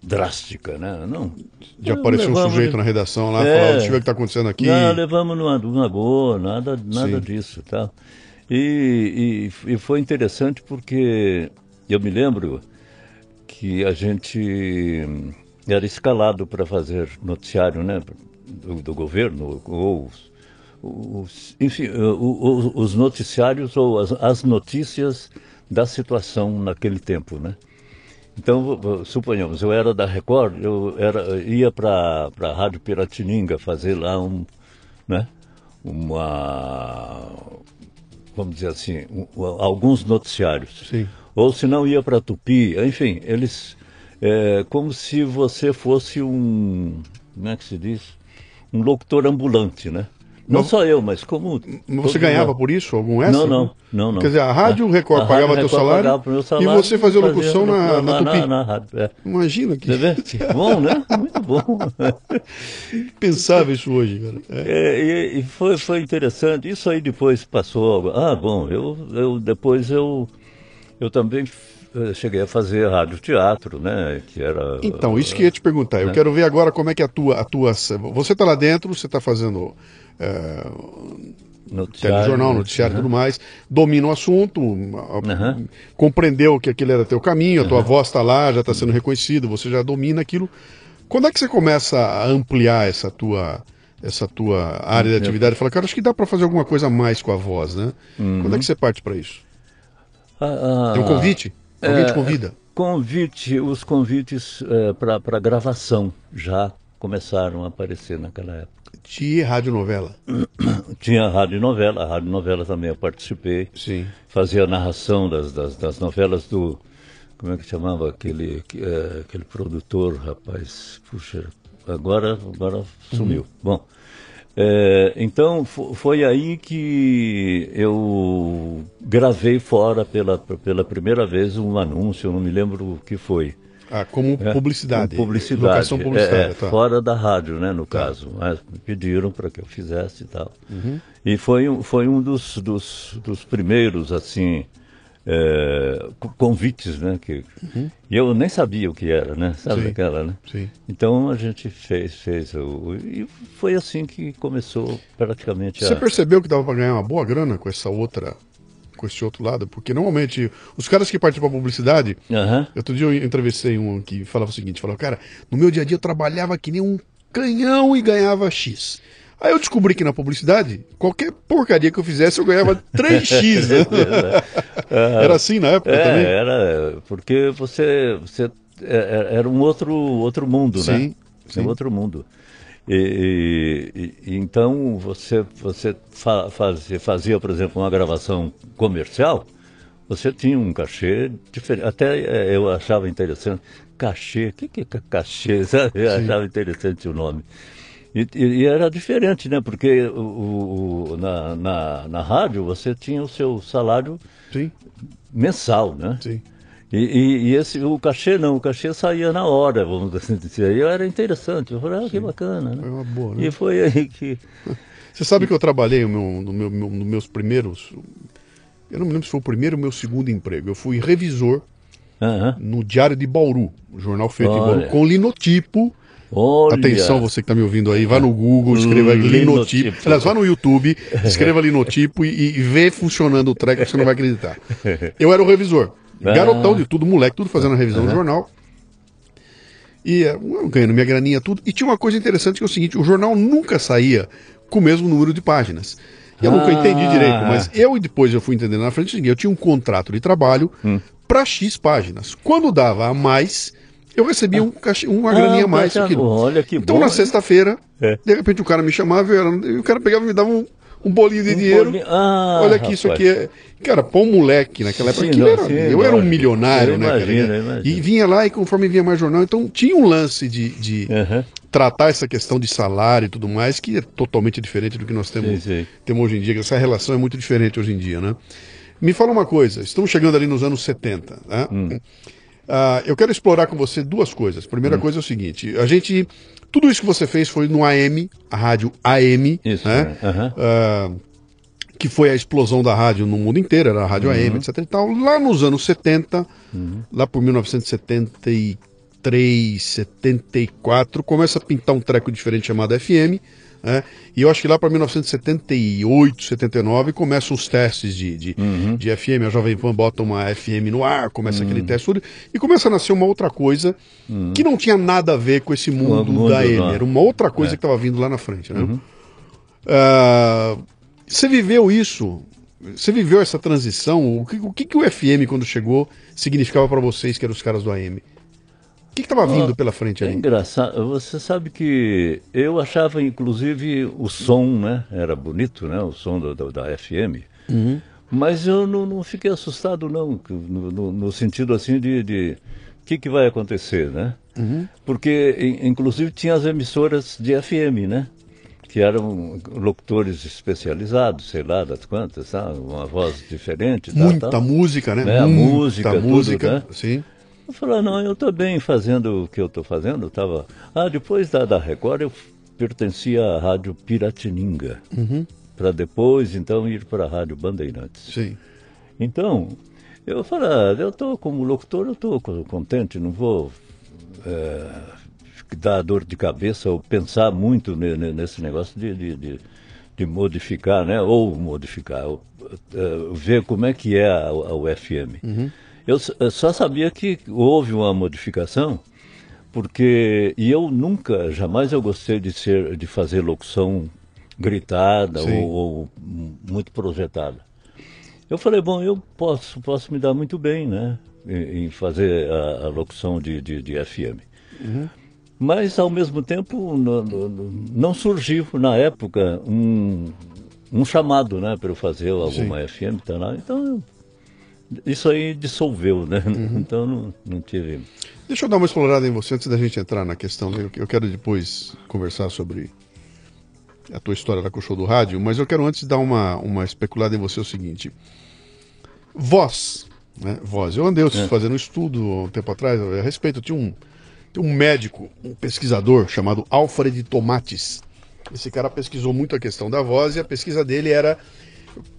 drástica, né? Não. De aparecer um sujeito na redação lá, é, falar, deixa eu ver o que está acontecendo aqui. Não, levamos numa, numa boa, nada, nada disso, tá? E, e, e, foi interessante porque eu me lembro que a gente era escalado para fazer noticiário, né? Do, do governo, ou os, enfim, os, os noticiários ou as, as notícias da situação naquele tempo, né? Então, suponhamos, eu era da Record, eu era, ia para a Rádio Piratininga fazer lá um, né, uma, vamos dizer assim, um, alguns noticiários. Sim. Ou se não ia para Tupi, enfim, eles, é, como se você fosse um, como é que se diz? Um locutor ambulante, né? Não só eu, mas como. Você ganhava mundo. por isso? Algum extra? Não, não, não, não. Quer dizer, a Rádio Record a pagava teu salário, salário, e você fazia locução na, na, na, Tupi. Na, na rádio, é. Imagina que. bom, né? Muito bom. Pensava isso hoje, cara. É. É, e, foi, foi interessante. Isso aí depois passou. Ah, bom, eu, eu depois eu, eu também cheguei a fazer rádio teatro, né? Que era. Então, isso que eu ia te perguntar. Eu né? quero ver agora como é que a tua. A tua você está lá dentro, você está fazendo é, Noticiário, telejornal, noticiário e tudo mais, domina o assunto, a- compreendeu que aquele era teu caminho, a tua voz está lá, já está sendo reconhecido, você já domina aquilo. Quando é que você começa a ampliar essa tua essa tua área de atividade? Fala, cara, acho que dá para fazer alguma coisa a mais com a voz, né? Quando é que você parte para isso? Ah, Tem um ah, convite? Alguém te é, convida? Convite, os convites para gravação já começaram a aparecer naquela época. De radionovela. Tinha a rádio novela, a rádio novela também eu participei. Sim. Fazia a narração das, das, das novelas do. Como é que chamava aquele, que, eh, aquele produtor, rapaz? Puxa, agora, agora sumiu. Bom, eh, então fo- foi aí que eu gravei fora pela, pela primeira vez um anúncio, não me lembro o que foi. Ah, como É, publicidade. com publicidade. Locação publicitária, É, é, tá. Fora da rádio, né, no caso. Mas pediram para que eu fizesse e tal. Uhum. E foi, um- foi um dos, dos, dos primeiros, assim, é, co- convites, né? Que, E eu nem sabia o que era, né? Sabe Uhum. Sim. aquela, né? Sim. Então a gente fez, fez o, e foi assim que começou praticamente Você a... percebeu que dava para ganhar uma boa grana com essa outra, com esse outro lado? Porque normalmente os caras que participam da publicidade, Aham. outro dia eu entrevistei um que falava o seguinte, falava, cara, no meu dia a dia eu trabalhava que nem um canhão e ganhava X. Aí eu descobri que na publicidade, qualquer porcaria que eu fizesse, eu ganhava 3x. né? Era assim na época É, também? era porque você, você é, é, era um outro outro mundo, Sim, né? sim. Um outro mundo. E, e- então você você fa- fazia, fazia, por exemplo, uma gravação comercial, você tinha um cachê diferente. Até eu achava interessante cachê. O que, que é ca- cachê? Eu achava interessante o nome. E, e- era diferente, né? Porque o, o- o- na, na, na rádio você tinha o seu salário Sim, mensal, né? sim. E, e- e esse, o cachê não, o cachê saía na hora, vamos assim dizer. E era interessante. Eu falei, ah, que bacana, né? Foi uma boa, né? E foi aí que. Você sabe que eu trabalhei no meu, no meu, meus primeiros. Eu não me lembro se foi o primeiro ou o meu segundo emprego. Eu fui revisor Aham. no Diário de Bauru, um jornal feito em Olha. Bauru, com linotipo. Olha. Atenção, você que está me ouvindo aí, vá no Google, escreva Linotipo. linotipo. Aliás, vá no YouTube, escreva linotipo e, e vê funcionando o treco, você não vai acreditar. Eu era o revisor. Garotão de tudo, moleque, tudo fazendo a revisão do jornal. E eh, eu ganhando minha graninha, tudo. E tinha uma coisa interessante que é o seguinte: o jornal nunca saía com o mesmo número de páginas. Eu nunca Ah. entendi direito, mas eu e depois eu fui entendendo na frente, eu tinha um contrato de trabalho Hum. para X páginas. Quando dava a mais, eu recebia um uma Ah, graninha a mais. olha que então bom, na sexta-feira, É. de repente o cara me chamava era- e o cara pegava e me dava um, um bolinho de Um dinheiro. bolinho- Ah, Olha aqui, isso rapaz. aqui é. Cara, um moleque naquela época. Sim, não, era- sim, eu era um milionário, né, cara? imagino, eu imagino. E vinha lá e conforme vinha mais jornal, então tinha um lance de, de Aham. tratar essa questão de salário e tudo mais, que é totalmente diferente do que nós temos, Sim, temos hoje em dia, essa relação é muito diferente hoje em dia, né? Me fala uma coisa, estamos chegando ali nos anos 70, né? Hum. Ah, eu quero explorar com você duas coisas. Primeira coisa é o seguinte, a gente, tudo isso que você fez foi no AM, a rádio AM, Isso, né? aham. Ah, que foi a explosão da rádio no mundo inteiro, era a rádio Uhum. AM, etc e tal. Lá nos anos 70, lá por 1973, 74, começa a pintar um treco diferente chamado FM, né? E eu acho que lá para 1978, 79, começam os testes de, de, Uhum. de FM, a Jovem Pan bota uma FM no ar, começa aquele teste tudo, e começa a nascer uma outra coisa que não tinha nada a ver com esse mundo, mundo da AM, era uma outra coisa É. que estava vindo lá na frente, né? Ah, você viveu isso? Você viveu essa transição? O que o, que que o FM, quando chegou, significava para vocês, que eram os caras do AM? O que estava vindo pela frente É ali? engraçado, você sabe que eu achava inclusive o som, né? Era bonito, né? O som do, do- da FM. Uhum. Mas eu não, não fiquei assustado, não, no, no- no sentido assim de. de o que, que vai acontecer, né? Uhum. Porque, in- inclusive, tinha as emissoras de FM, né? Que eram locutores especializados, sei lá das quantas, sabe? Uma voz diferente. Muita tal. música, né? Né, a Muita música, tudo, música, né? sim. Eu falei, não, eu estou bem fazendo o que eu estou fazendo. Tava... Ah, depois da, da Record eu pertencia à Rádio Piratininga. Para depois, então, ir para a Rádio Bandeirantes. Sim. Então, eu falei, ah, eu estou como locutor, eu estou contente, não vou eh, dar dor de cabeça ou pensar muito ne- ne- nesse negócio de, de, de, de modificar, né? Ou modificar, ou, uh, ver como é que é a, a UFM. Uhum. Eu, eu só sabia que houve uma modificação, porque e eu nunca, jamais eu gostei de ser, de fazer locução gritada ou, ou, muito projetada. Eu falei, bom, eu posso, posso me dar muito bem, né, em, em fazer a, a, locução de, de, de FM. Uhum. Mas, ao mesmo tempo, não, não surgiu, na época, um, um chamado né, para eu fazer alguma Sim. FM. Tá lá. Então, isso aí dissolveu, né? Uhum. Então, não, não tive... Deixa eu dar uma explorada em você antes da gente entrar na questão. Né? Eu quero depois conversar sobre a tua história lá com o show do rádio, mas eu quero antes dar uma, uma especulada em você o seguinte. Voz, né? Voz. Eu andei é. fazendo um estudo um tempo atrás a respeito. Tinha um, tinha um médico, um pesquisador chamado Alfred Tomates. Esse cara pesquisou muito a questão da voz e a pesquisa dele era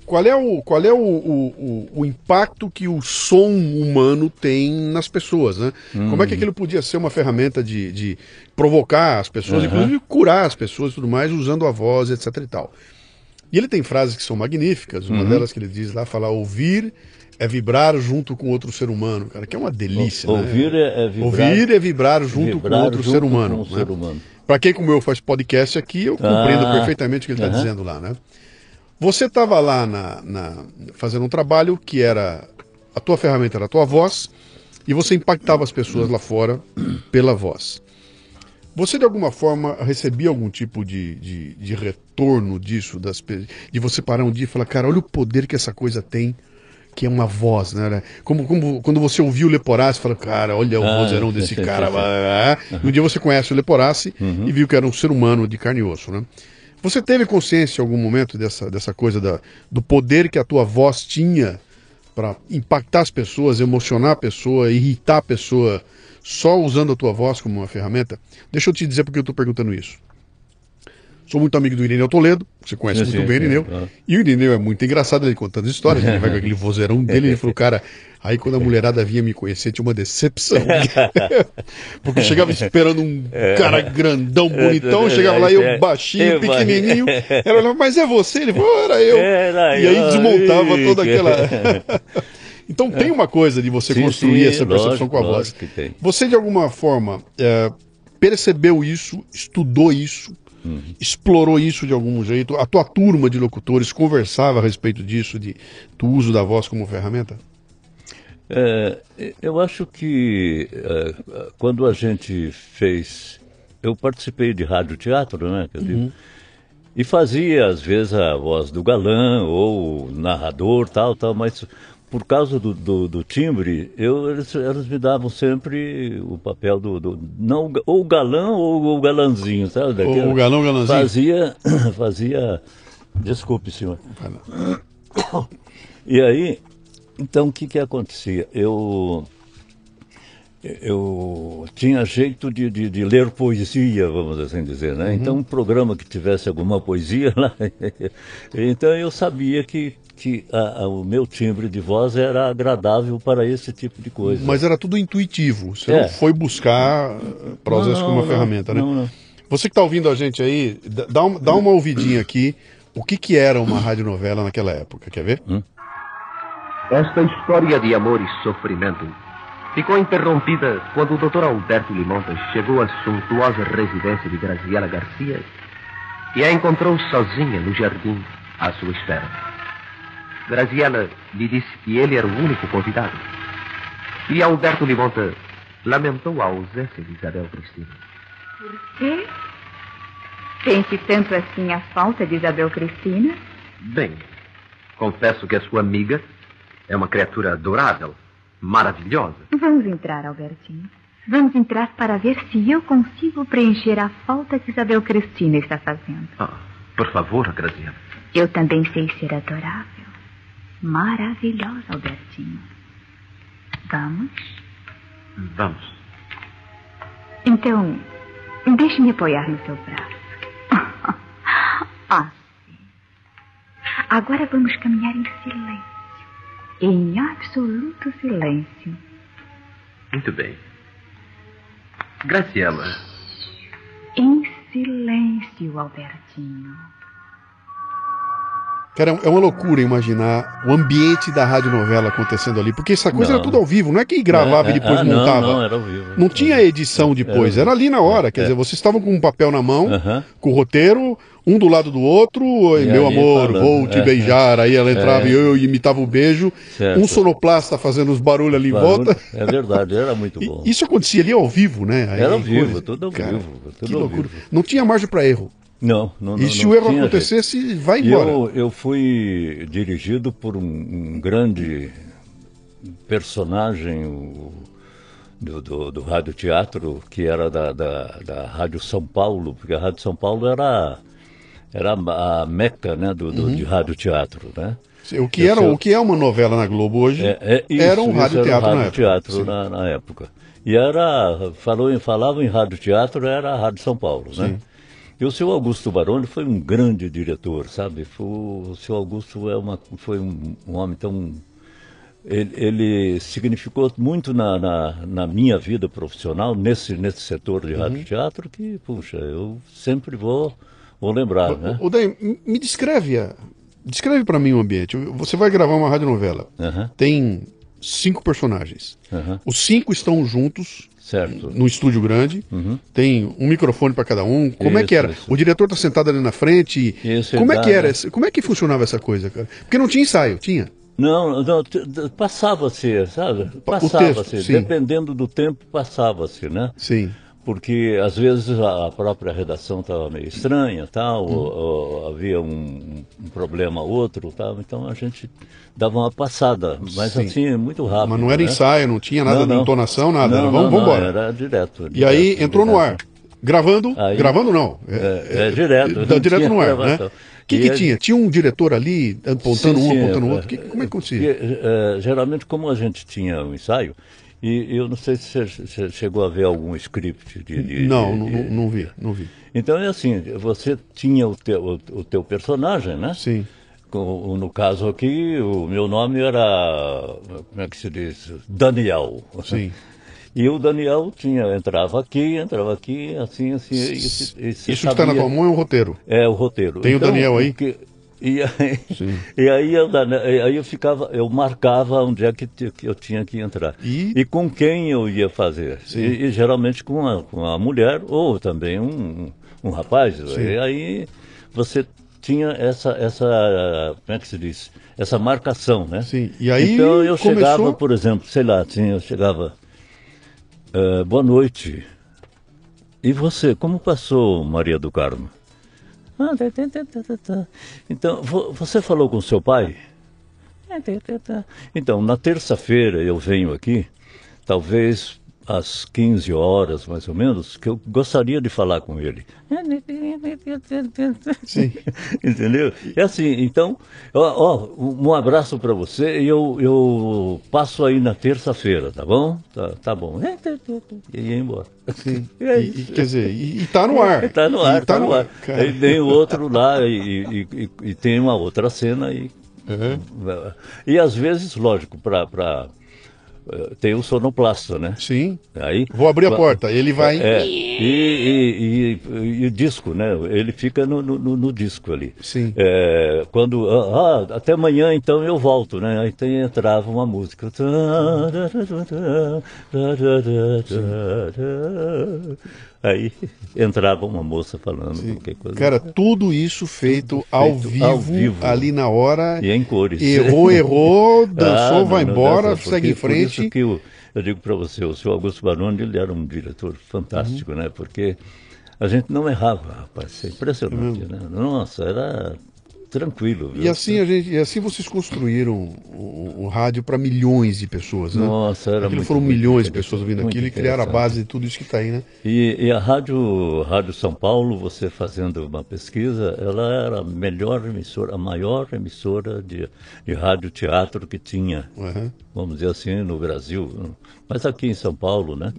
qual é o, qual é o, o, o, impacto que o som humano tem nas pessoas, né? Hum. Como é que aquilo podia ser uma ferramenta de, de provocar as pessoas, uhum. inclusive curar as pessoas e tudo mais, usando a voz, etc e tal. E ele tem frases que são magníficas, uma uhum. delas que ele diz lá, fala ouvir é vibrar junto com outro ser humano, cara, que é uma delícia, o, né? Ouvir é, é, vibrar. Ouvir é vibrar junto vibrar com outro junto ser humano. Um né? humano. Para quem como eu faz podcast aqui, eu compreendo ah. perfeitamente o que ele está uhum. dizendo lá, né? Você estava lá na, na, fazendo um trabalho que era a tua ferramenta era a tua voz e você impactava as pessoas lá fora pela voz. Você de alguma forma recebia algum tipo de, de, de retorno disso, das, de você parar um dia e falar, cara, olha o poder que essa coisa tem, que é uma voz, né? Como, como quando você ouviu o Leporace, fala, cara, olha o ah, vozeirão desse cara. Uhum. Um dia você conhece o Leporace uhum. e viu que era um ser humano de carne e osso, né? Você teve consciência em algum momento dessa, dessa coisa da, do poder que a tua voz tinha para impactar as pessoas, emocionar a pessoa, irritar a pessoa, só usando a tua voz como uma ferramenta? Deixa eu te dizer porque eu estou perguntando isso. Sou muito amigo do Irineu Toledo, você conhece muito bem o Irineu. Sim, E o Irineu é muito engraçado ele contando histórias, ele vai com aquele vozeirão dele, ele falou, cara, aí quando a mulherada vinha me conhecer, tinha uma decepção. Porque chegava esperando um é. cara grandão, bonitão, chegava lá eu baixinho, pequenininho. Ela olhava, mas é você? Ele falou, era eu. e aí desmontava toda aquela. Então tem uma coisa de você sim, construir sim, essa percepção lógico, com a voz. Você de alguma forma é, percebeu isso, estudou isso, uhum. explorou isso de algum jeito? A tua turma de locutores conversava a respeito disso, de, do uso da voz como ferramenta? É, eu acho que é, quando a gente fez. Eu participei de rádio teatro, né? Uhum. e fazia, às vezes, a voz do galã ou narrador, tal, tal, mas por causa do, do, do, timbre, eu, eles, eles, me davam sempre o papel do, do não ou o galã ou o galanzinho, sabe? Daquela, o galão, o galanzinho. Fazia, fazia, desculpe, senhor. E aí, então o que que acontecia? Eu eu tinha jeito de, de, de, ler poesia, vamos assim dizer, né? Uhum. Então um programa que tivesse alguma poesia lá, então eu sabia que que a, a, o meu timbre de voz era agradável para esse tipo de coisa. Mas era tudo intuitivo. Você é. não foi buscar prosas como uma não, ferramenta, né? Não, Você que está ouvindo a gente aí, dá, uma, dá uma ouvidinha aqui. O que, que era uma radionovela naquela época? Quer ver? Hum? Esta história de amor e sofrimento ficou interrompida quando o Dr. Alberto Limontas chegou à suntuosa residência de Graziela Garcia e a encontrou sozinha no jardim à sua espera. Graziella lhe disse que ele era o único convidado. E Alberto Limonta lamentou a ausência de Isabel Cristina. Por quê? Sente tanto assim a falta de Isabel Cristina? Bem, confesso que a sua amiga é uma criatura adorável, maravilhosa. Vamos entrar, Albertinho. Vamos entrar para ver se eu consigo preencher a falta que Isabel Cristina está fazendo. Ah, por favor, Graziella. Eu também sei ser adorável maravilhosa, Albertinho. Vamos? Vamos. Então, deixe-me apoiar no seu braço. assim. Agora vamos caminhar em silêncio. Em absoluto silêncio. Muito bem. Graciela. Em silêncio, Albertinho. Cara, é uma loucura imaginar o ambiente da radionovela acontecendo ali, porque essa coisa Não. era tudo ao vivo, não é que gravava É, e depois é, não, montava. Não, era ao vivo. Não tinha edição depois, era ali na hora. Quer É. dizer, vocês estavam com um papel na mão, Aham. com o roteiro, um do lado do outro, oi, E meu amor, falando, vou te é. beijar. Aí ela entrava É. e eu imitava o beijo. Certo. Um sonoplasta fazendo os barulhos ali em Barulho. volta. É verdade, era muito E bom. Isso acontecia ali ao vivo, né? Aí, Era ao vivo, coisa- tudo ao Cara, vivo, tudo que loucura. vivo. Não tinha margem para erro. Não, não, E não. se não o erro tinha jeito. acontecesse, vai E embora. Eu, eu fui dirigido por um, um grande personagem o- do, do, do Rádio Teatro, que era da, da, da Rádio São Paulo, porque a Rádio São Paulo era, era a meca né, do, do, Uhum. de Rádio Teatro, né? O que, era, o que é uma novela na Globo hoje É, é isso, era um isso rádio-teatro era um na época. rádio-teatro Sim. na, na época. E era, falou, em- falava em rádio-teatro, era a Rádio São Paulo, né? E o seu Augusto Baroni foi um grande diretor, sabe? O seu Augusto é uma, foi um, um homem tão... Ele, ele significou muito na, na, na minha vida profissional, nesse, nesse setor Uhum. de rádio-teatro, que, puxa, eu sempre vou, vou lembrar, né? O Daí, me descreve, a- descreve para mim o ambiente. Você vai gravar uma radionovela. Aham, Tem cinco personagens. aham, Os cinco estão juntos certo. no estúdio grande. Tem um microfone para cada um. Como é Isso, que era? isso. O diretor tá sentado ali na frente. Isso, Como é que dá, era? né? Como é que funcionava essa coisa, cara? Porque não tinha ensaio, tinha. Não, não passava-se, sabe? Passava-se. Dependendo do tempo, passava-se, né? Sim. Porque às vezes a própria redação estava meio estranha, tal, Hum. ou, ou havia um, um problema outro, tal, então a gente dava uma passada, mas Sim. assim, muito rápido. Mas não era né? ensaio, não tinha nada Não, de não. entonação, nada. Não, era, não, vamos, vamos embora. Era direto. E aí direto, entrou no ar. direto. Gravando. Aí- gravando não. É, é direto, Tá não direto no ar, né? gravação. O que, que tinha? Tinha um diretor ali apontando Sim, um, sim, apontando o é, outro. Que- como é que acontecia? porque, eh, geralmente, como a gente tinha um ensaio, e eu não sei se você chegou a ver algum script de. de- Não, de- não, não, vi, não vi. Então é assim, você tinha o teu, o, o teu personagem, né? Sim. Com- no caso aqui, o meu nome era, como é que se diz? Daniel. Sim. E o Daniel tinha, entrava aqui, entrava aqui, assim, assim. e- e- e você Isso que está na sabia- tua mão é um roteiro. é o roteiro. Tem o Daniel aí? que- e aí, e aí, eu, e aí eu ficava, eu marcava onde é que, que eu tinha que entrar. E- com quem eu ia fazer. E, e geralmente com a, com a mulher ou também um, um rapaz. E aí você tinha essa, essa, como é que se diz? Essa marcação, né? Sim. E aí então eu começou- chegava, por exemplo, sei lá, assim, eu chegava, "Eh, boa noite. E você, como passou, Maria do Carmo? Então, vo- você falou com seu pai? Ah, tá, tá, tá. Então, na terça-feira eu venho aqui, talvez às 15 horas, mais ou menos, que eu gostaria de falar com ele. Sim. Entendeu? É assim, então, ó, ó, um abraço para você e eu, eu passo aí na terça-feira, tá bom? Tá, tá bom. E ia embora. Sim. É E, e, quer dizer, e, e tá no ar. Tá no ar, E tá, no ar. cara. Aí vem o outro lá e, e- e- e tem uma outra cena e. Uhum. E às vezes, lógico, para. Eh, tem o sonoplasta, né? Sim. Aí, Vou abrir a porta. Ele vai. É, e, e- e- e o disco, né? Ele fica no, no- no- disco ali. Sim. É, quando, ah, ah, até amanhã então eu volto, né? Aí tem, entrava uma música. Aí entrava uma moça falando qualquer coisa. Cara, tudo isso feito, ao, vivo, ao vivo. ali na hora. E em cores. Errou, errou, dançou, Ah, vai não, embora, segue em porque- por isso frente. que eu, eu digo para você, o senhor Augusto Baroni, ele era um diretor fantástico, Uhum. né? Porque a gente não errava, rapaz. É impressionante, né? Nossa, era tranquilo. E viu? assim, a gente, e assim vocês construíram um, um rádio para milhões de pessoas, né? Nossa, era Aquilo muito, foram milhões de pessoas vindo muito aquilo e criaram a base de tudo isso que está aí, né? E, e a Rádio, Rádio São Paulo, você fazendo uma pesquisa, ela era a melhor emissora, a maior emissora de, de rádio teatro que tinha, Uhum. vamos dizer assim, no Brasil. Mas aqui em São Paulo, né?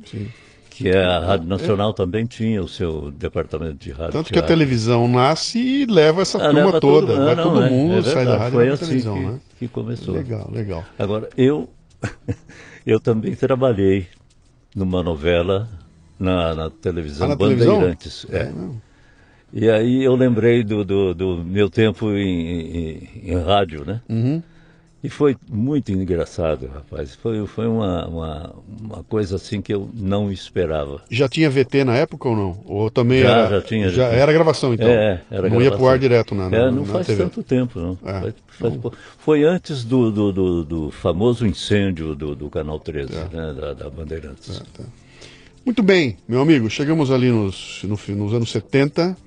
Que é a Rádio Nacional também tinha o seu departamento de rádio Tanto que a televisão nasce e leva essa Ah, turma leva toda. todo- vai ah, não, todo é- mundo, é sai da rádio Foi assim televisão, que, né? que começou. Legal, legal. Agora, eu, eu também trabalhei numa novela na, na televisão Ah, na televisão? Bandeirantes. É. não. E aí eu lembrei do, do, do meu tempo em, em, em rádio, né? Uhum. E foi muito engraçado, rapaz. Foi, foi uma, uma, uma coisa assim que eu não esperava. Já tinha VT na época ou não? Ou também Já, era, já tinha, já era gravação, então? É, era Não ia gravação. pro ar direto na, na, É, não na faz TV. tanto tempo, não. É. Faz- faz Foi antes do, do, do, do famoso incêndio do, do Canal 13, É. né, da, da Bandeirantes. Muito bem, meu amigo, chegamos ali nos, no nos anos 70,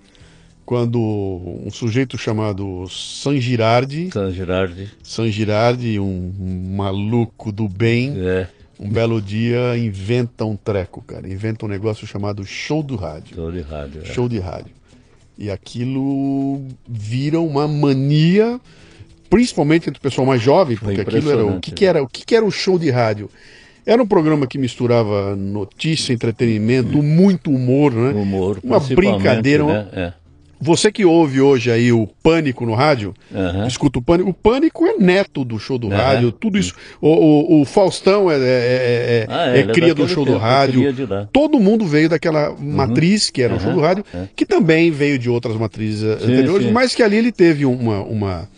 quando um sujeito chamado San Girardi, San Girardi, San Girardi, um, um maluco do bem, é, um belo dia inventa um treco, cara. Inventa um negócio chamado show do rádio. show de rádio. é. Show de rádio. E aquilo vira uma mania, principalmente entre o pessoal mais jovem, Foi porque aquilo era o que, que era o que, que era o show de rádio. Era um programa que misturava notícia, entretenimento, muito humor, né? Humor, uma brincadeira. Né? É. Você que ouve hoje aí o Pânico no rádio, Aham. escuta o Pânico. O Pânico é neto do show do Aham. rádio, tudo isso. O, o- o Faustão é, é- é- é- Ah, é é cria do show do tempo, rádio. Todo mundo veio daquela matriz que era o show do rádio, é. que também veio de outras matrizes eh, Sim, anteriores, sim. mas que ali ele teve uma, uma,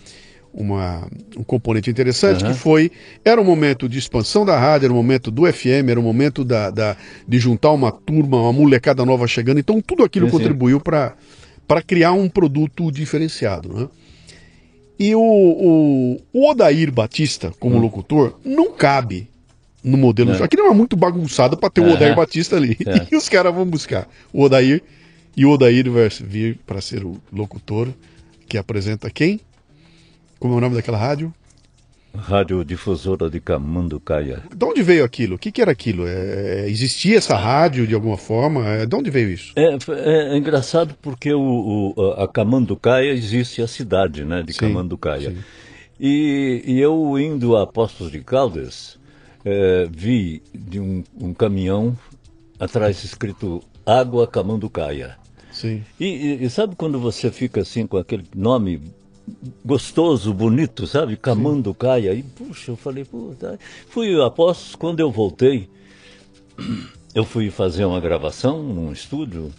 uma- um componente interessante Aham. que foi era um momento de expansão da rádio, era um momento do FM, era um momento da, da- de juntar uma turma, uma molecada nova chegando. Então tudo aquilo Sim, sim. contribuiu para para criar um produto diferenciado, né? E o, o, o Odair Batista, como locutor, não cabe no modelo. Hum. É. Aquilo era muito bagunçado para ter o Aham. Odair Batista ali. É. E os caras vão buscar o Odair. E o Odair vai vir para ser o locutor que apresenta quem? Como é o nome daquela rádio? Rádio Difusora de Camanducaia. De onde veio aquilo? O que, que era aquilo? É, é, existia essa rádio de alguma forma? É, de onde veio isso? É, é- é engraçado porque o, o- a Camanducaia existe a cidade, né, de Sim, Camanducaia. sim. E, e eu indo a Postos de Caldas, eh, vi de um, um caminhão atrás escrito Água Camanducaia. Sim. E, e- e sabe quando você fica assim com aquele nome gostoso, bonito, sabe? Camanducaia. E puxa, eu falei, puta. Fui a Postos, quando eu voltei, eu fui fazer uma gravação num estúdio.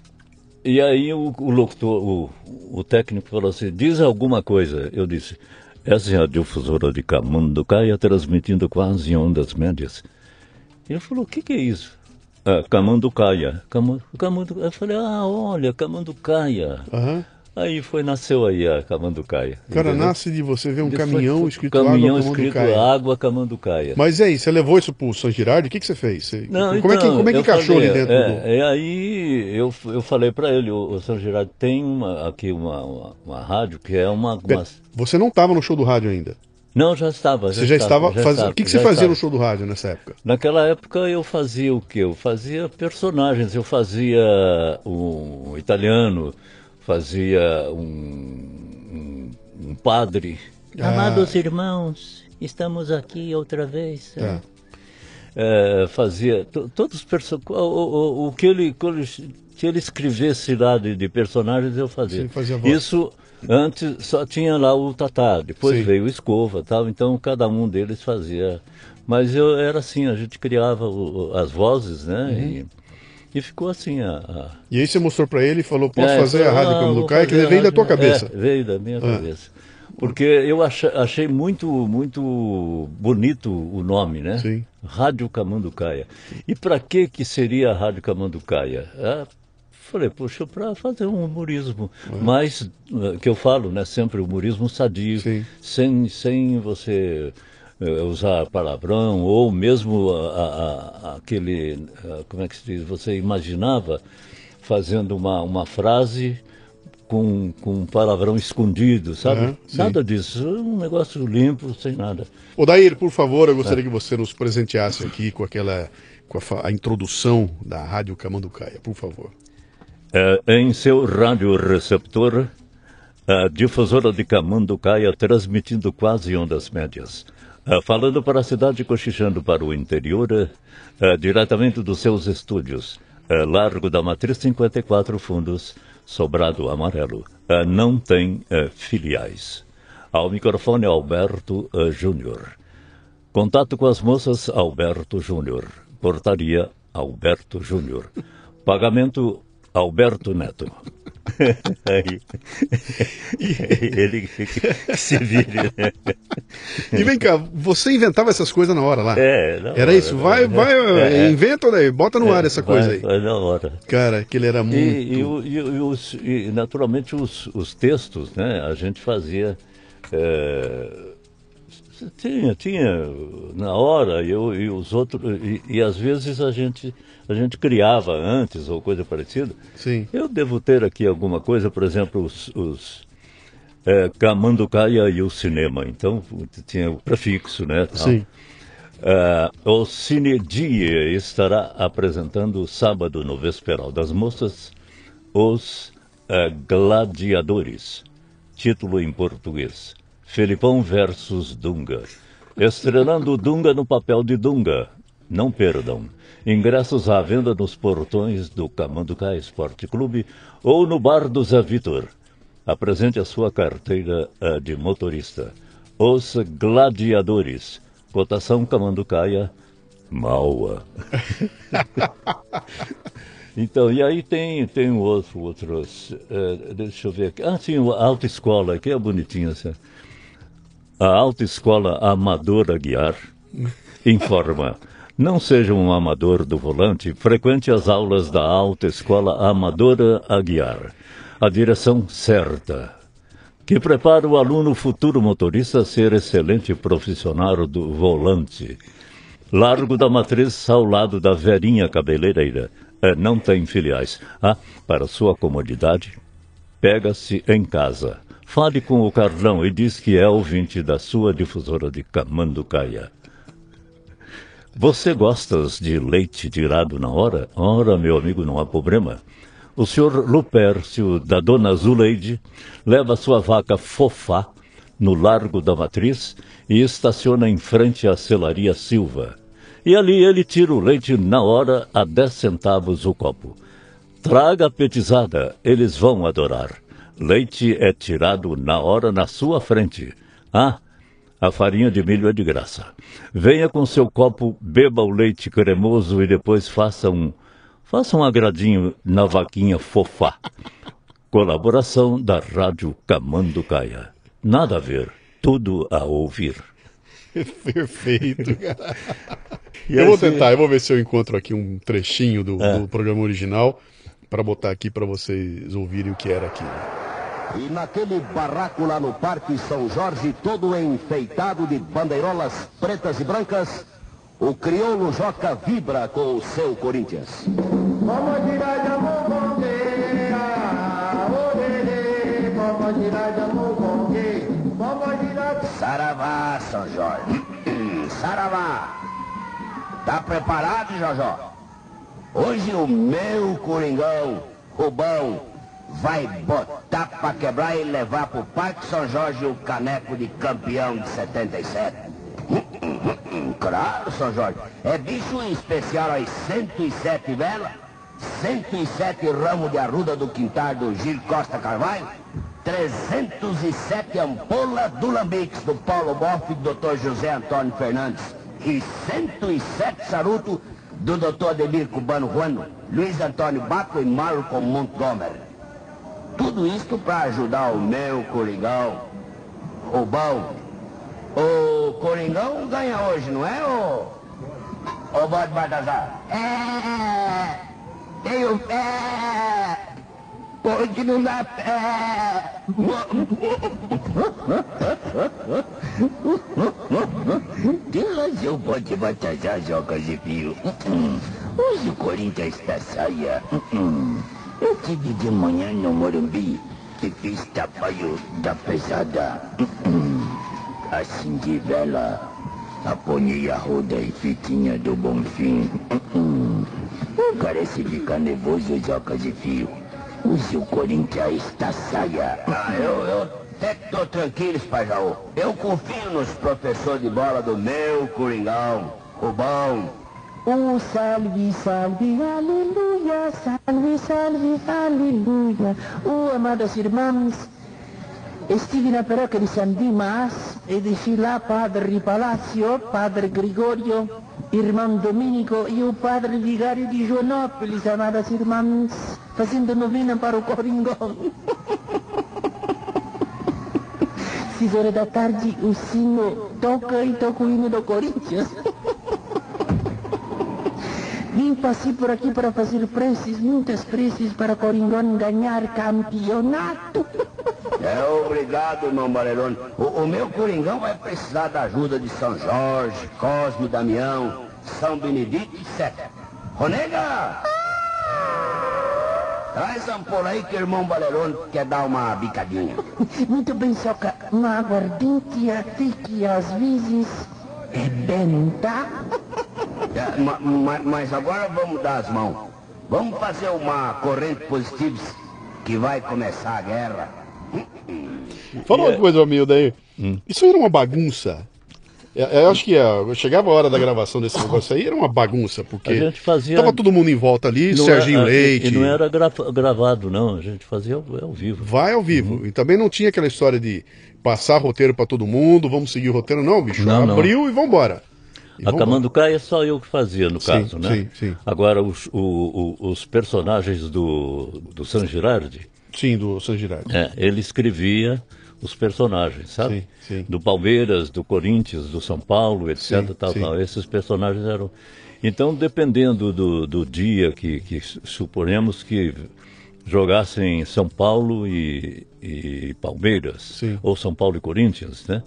E aí o, o locutor, o, o técnico falou assim, diz alguma coisa. Eu disse, essa é a difusora de Camanducaia transmitindo quase em ondas médias. Ele falou, o que, que é isso? Ah, Camanducaia. Camu- Camandu... Eu falei, ah, olha, Camanducaia. Aham. Aí foi, nasceu aí a Camanducaia. O cara entendeu? nasce de você ver um caminhão foi- escrito caminhão água escrito Camanducaia. água Camanducaia. Mas e aí, você levou isso pro San Girardi? O que, que você fez? Você- Não, como, é que, então, como é que eu encaixou falei, ali dentro é, do. E aí eu, eu falei para ele, o, o São Gerardo tem uma, aqui uma, uma, uma rádio que é uma... uma- Você não estava no show do rádio ainda. Não, já estava. Você já estava fazendo. O que, que você já fazia estava. no show do rádio nessa época? Naquela época eu fazia o quê? Eu fazia personagens, eu fazia um italiano, fazia um, um, um padre. Ah. Amados irmãos, estamos aqui outra vez. Tá. É, fazia to- todos os personagens. O, o, o que ele, quando ele- se ele escrevesse lá de, de personagens, eu fazia. Sim, fazia. Isso antes só tinha lá o Tatá, depois Sim. veio o Escova tal, então cada um deles fazia. Mas eu era assim, a gente criava o- as vozes, né? Uhum. E, e ficou assim a. a- E aí você mostrou pra ele e falou: Posso é, fazer a Rádio "Ah, Caminho do Caio? Que a veio da tua cabeça. É, veio da minha Ah. cabeça. Porque eu achei muito, muito bonito o nome, né? Sim. Rádio Camanducaia. E para que que seria a Rádio Camanducaia? Ah, falei, poxa, para fazer um humorismo. Mas, eh, que eu falo, né? Sempre humorismo sadio, Sim. sem, sem você usar palavrão, ou mesmo a- a- aquele, ah, como é que se diz, você imaginava fazendo uma, uma frase com, com um palavrão escondido, sabe? Sim. nada disso, um negócio limpo, sem nada. Odair, por favor, eu É. gostaria que você nos presenteasse aqui com aquela. com a, a introdução da Rádio Camanducaia, por favor. É, em seu radioreceptor, a difusora de Camanducaia transmitindo quase ondas médias. É, falando para a cidade, cochichando para o interior, é, diretamente dos seus estúdios. É, Largo da Matriz 54 Fundos, Sobrado Amarelo. Não tem filiais. Ao microfone Alberto Júnior. Contato com as moças Alberto Júnior. Portaria Alberto Júnior. Pagamento Alberto Neto. Aí, ele que, que se vire, né? E vem cá, você inventava essas coisas na hora lá? É, Era isso? Vai, né? vai, É, é. inventa daí, bota no ar essa Vai- coisa aí. vai na hora. Cara, que ele era muito. E, e e e os- naturalmente os, os textos, né? A gente fazia. é, tinha, tinha na hora, eu, e os outros. E às vezes a gente, a gente criava antes ou coisa parecida. Sim. Eu devo ter aqui alguma coisa, por exemplo, os. os é, Camanducaia e o cinema. Então tinha o prefixo, né? tal. Sim. Ah, o Cine Dia estará apresentando sábado no Vesperal das Moças Os ah, Gladiadores. Título em português: Felipão versus Dunga. Estrelando Dunga no papel de Dunga. Não perdam. Ingressos à venda nos portões do Camanducá Esporte Clube ou no bar do Zé Vitor. Apresente a sua carteira ah, de motorista. Os Gladiadores. Cotação Camanducaia, Maua. então, e aí tem, tem outro, outros. eh, deixa eu ver aqui. Ah, sim, a autoescola, que é bonitinha. Assim. A autoescola Amadora Guiar informa. Não seja um amador do volante, frequente as aulas da autoescola Amadora Aguiar. A direção certa que prepara o aluno futuro motorista a ser excelente profissional do volante. Largo da Matriz, ao lado da Verinha Cabeleireira. É, não tem filiais. Ah, para sua comodidade, pega-se em casa. Fale com o Carlão e diz que é ouvinte da sua difusora de Camanducaia. Você gostas de leite tirado na hora? Ora, meu amigo, não há problema. O senhor Lupércio, da dona Zuleide, leva sua vaca fofá no Largo da Matriz e estaciona em frente à Celaria Silva. E ali ele tira o leite na hora a 10 centavos o copo. Traga a petizada, eles vão adorar. Leite é tirado na hora na sua frente. Ah, a farinha de milho é de graça. Venha com seu copo, beba o leite cremoso e depois faça um faça um agradinho na vaquinha fofá. Colaboração da Rádio Camanducaia. Nada a ver, tudo a ouvir. Perfeito, cara. E eu vou assim- tentar, eu vou ver se eu encontro aqui um trechinho do, É. do programa original para botar aqui para vocês ouvirem o que era aquilo. E naquele barraco lá no Parque São Jorge, todo enfeitado de bandeirolas pretas e brancas, o crioulo Joca vibra com o seu Corinthians. Saravá, São Jorge. Saravá. Tá preparado, Jojó? Hoje o meu Coringão, Rubão, vai botar pra quebrar e levar pro Parque São Jorge o caneco de campeão de 77. Claro, São Jorge. É bicho especial às 107 velas, 107 ramos de arruda do quintal do Gil Costa Carvalho, 307 ampolas do Lambix do Paulo Boff e do Dr. José Antônio Fernandes e 107 charuto do Dr. Ademir Cubano Juano, Luiz Antônio Baco e Malcolm Montgomery. Tudo isso para ajudar o meu Coringão, Rubão. O Coringão ganha hoje, não é, ô? Ô, Bode Baltazar? É, tem o pé, pode não dá pé. Tem razão, Bode Baltazar, joga de fio. Hoje o Corinthians está saia. Eu tive de manhã no Morumbi e fiz trabalho da pesada. Assim de vela, aponhei a roda e fitinha do Bonfim. Não parece ficar nervoso, joga de fio. Hoje o Corinthians está saia. Ah, eu, eu até que tô tranquilo, Espajaú. Eu confio nos professores de bola do meu Coringão, Rubão. Oh, salve, salve, aleluia, salve, salve, aleluia. Oh, amadas irmãs, estive na paróquia de San Dimas e deixei lá Padre Palacio, Padre Gregorio, Irmão Domenico e o Padre Vigário de Joanópolis, amadas irmãs. fazendo novena para o Coringão. Seis horas da tarde, o sino toca e toca o hino do Corinthians. Vim passei por aqui para fazer preces, muitas preces para Coringão ganhar campeonato. É, obrigado, irmão Valerone. O, o meu Coringão vai precisar da ajuda de São Jorge, Cosme, Damião, São Benedito e Sete. Ronega! Traz a ampola aí que o irmão Valerone quer dar uma bicadinha. Muito bem, Soca. Uma aguardente até que às vezes é benta. É, ma- mas agora vamos dar as mãos. Vamos fazer uma corrente positiva que vai começar a guerra. Fala uma coisa, Amilda aí. Isso aí era uma bagunça. É, Eu acho que é, chegava a hora da gravação desse negócio aí, era uma bagunça, porque A gente fazia- tava todo mundo em volta ali, Não Serginho era- Leite. E não era gra- gravado, não. A gente fazia ao, ao vivo. Vai ao vivo. E também não tinha aquela história de passar roteiro pra todo mundo, vamos seguir o roteiro, não, bicho. Não, não. Abriu e vambora. E A. Camanducaia é só eu que fazia, no Sim, caso, né? sim, sim. Agora, os, o- o- os personagens do, do San Girardi, Sim, do San Girardi. é, ele escrevia os personagens, sabe? Sim, sim. Do Palmeiras, do Corinthians, do São Paulo, etc. Sim, tal, tal. Esses personagens eram. Então, dependendo do, do dia que, que que jogassem São Paulo e, e Palmeiras, ou São Paulo e Corinthians, né?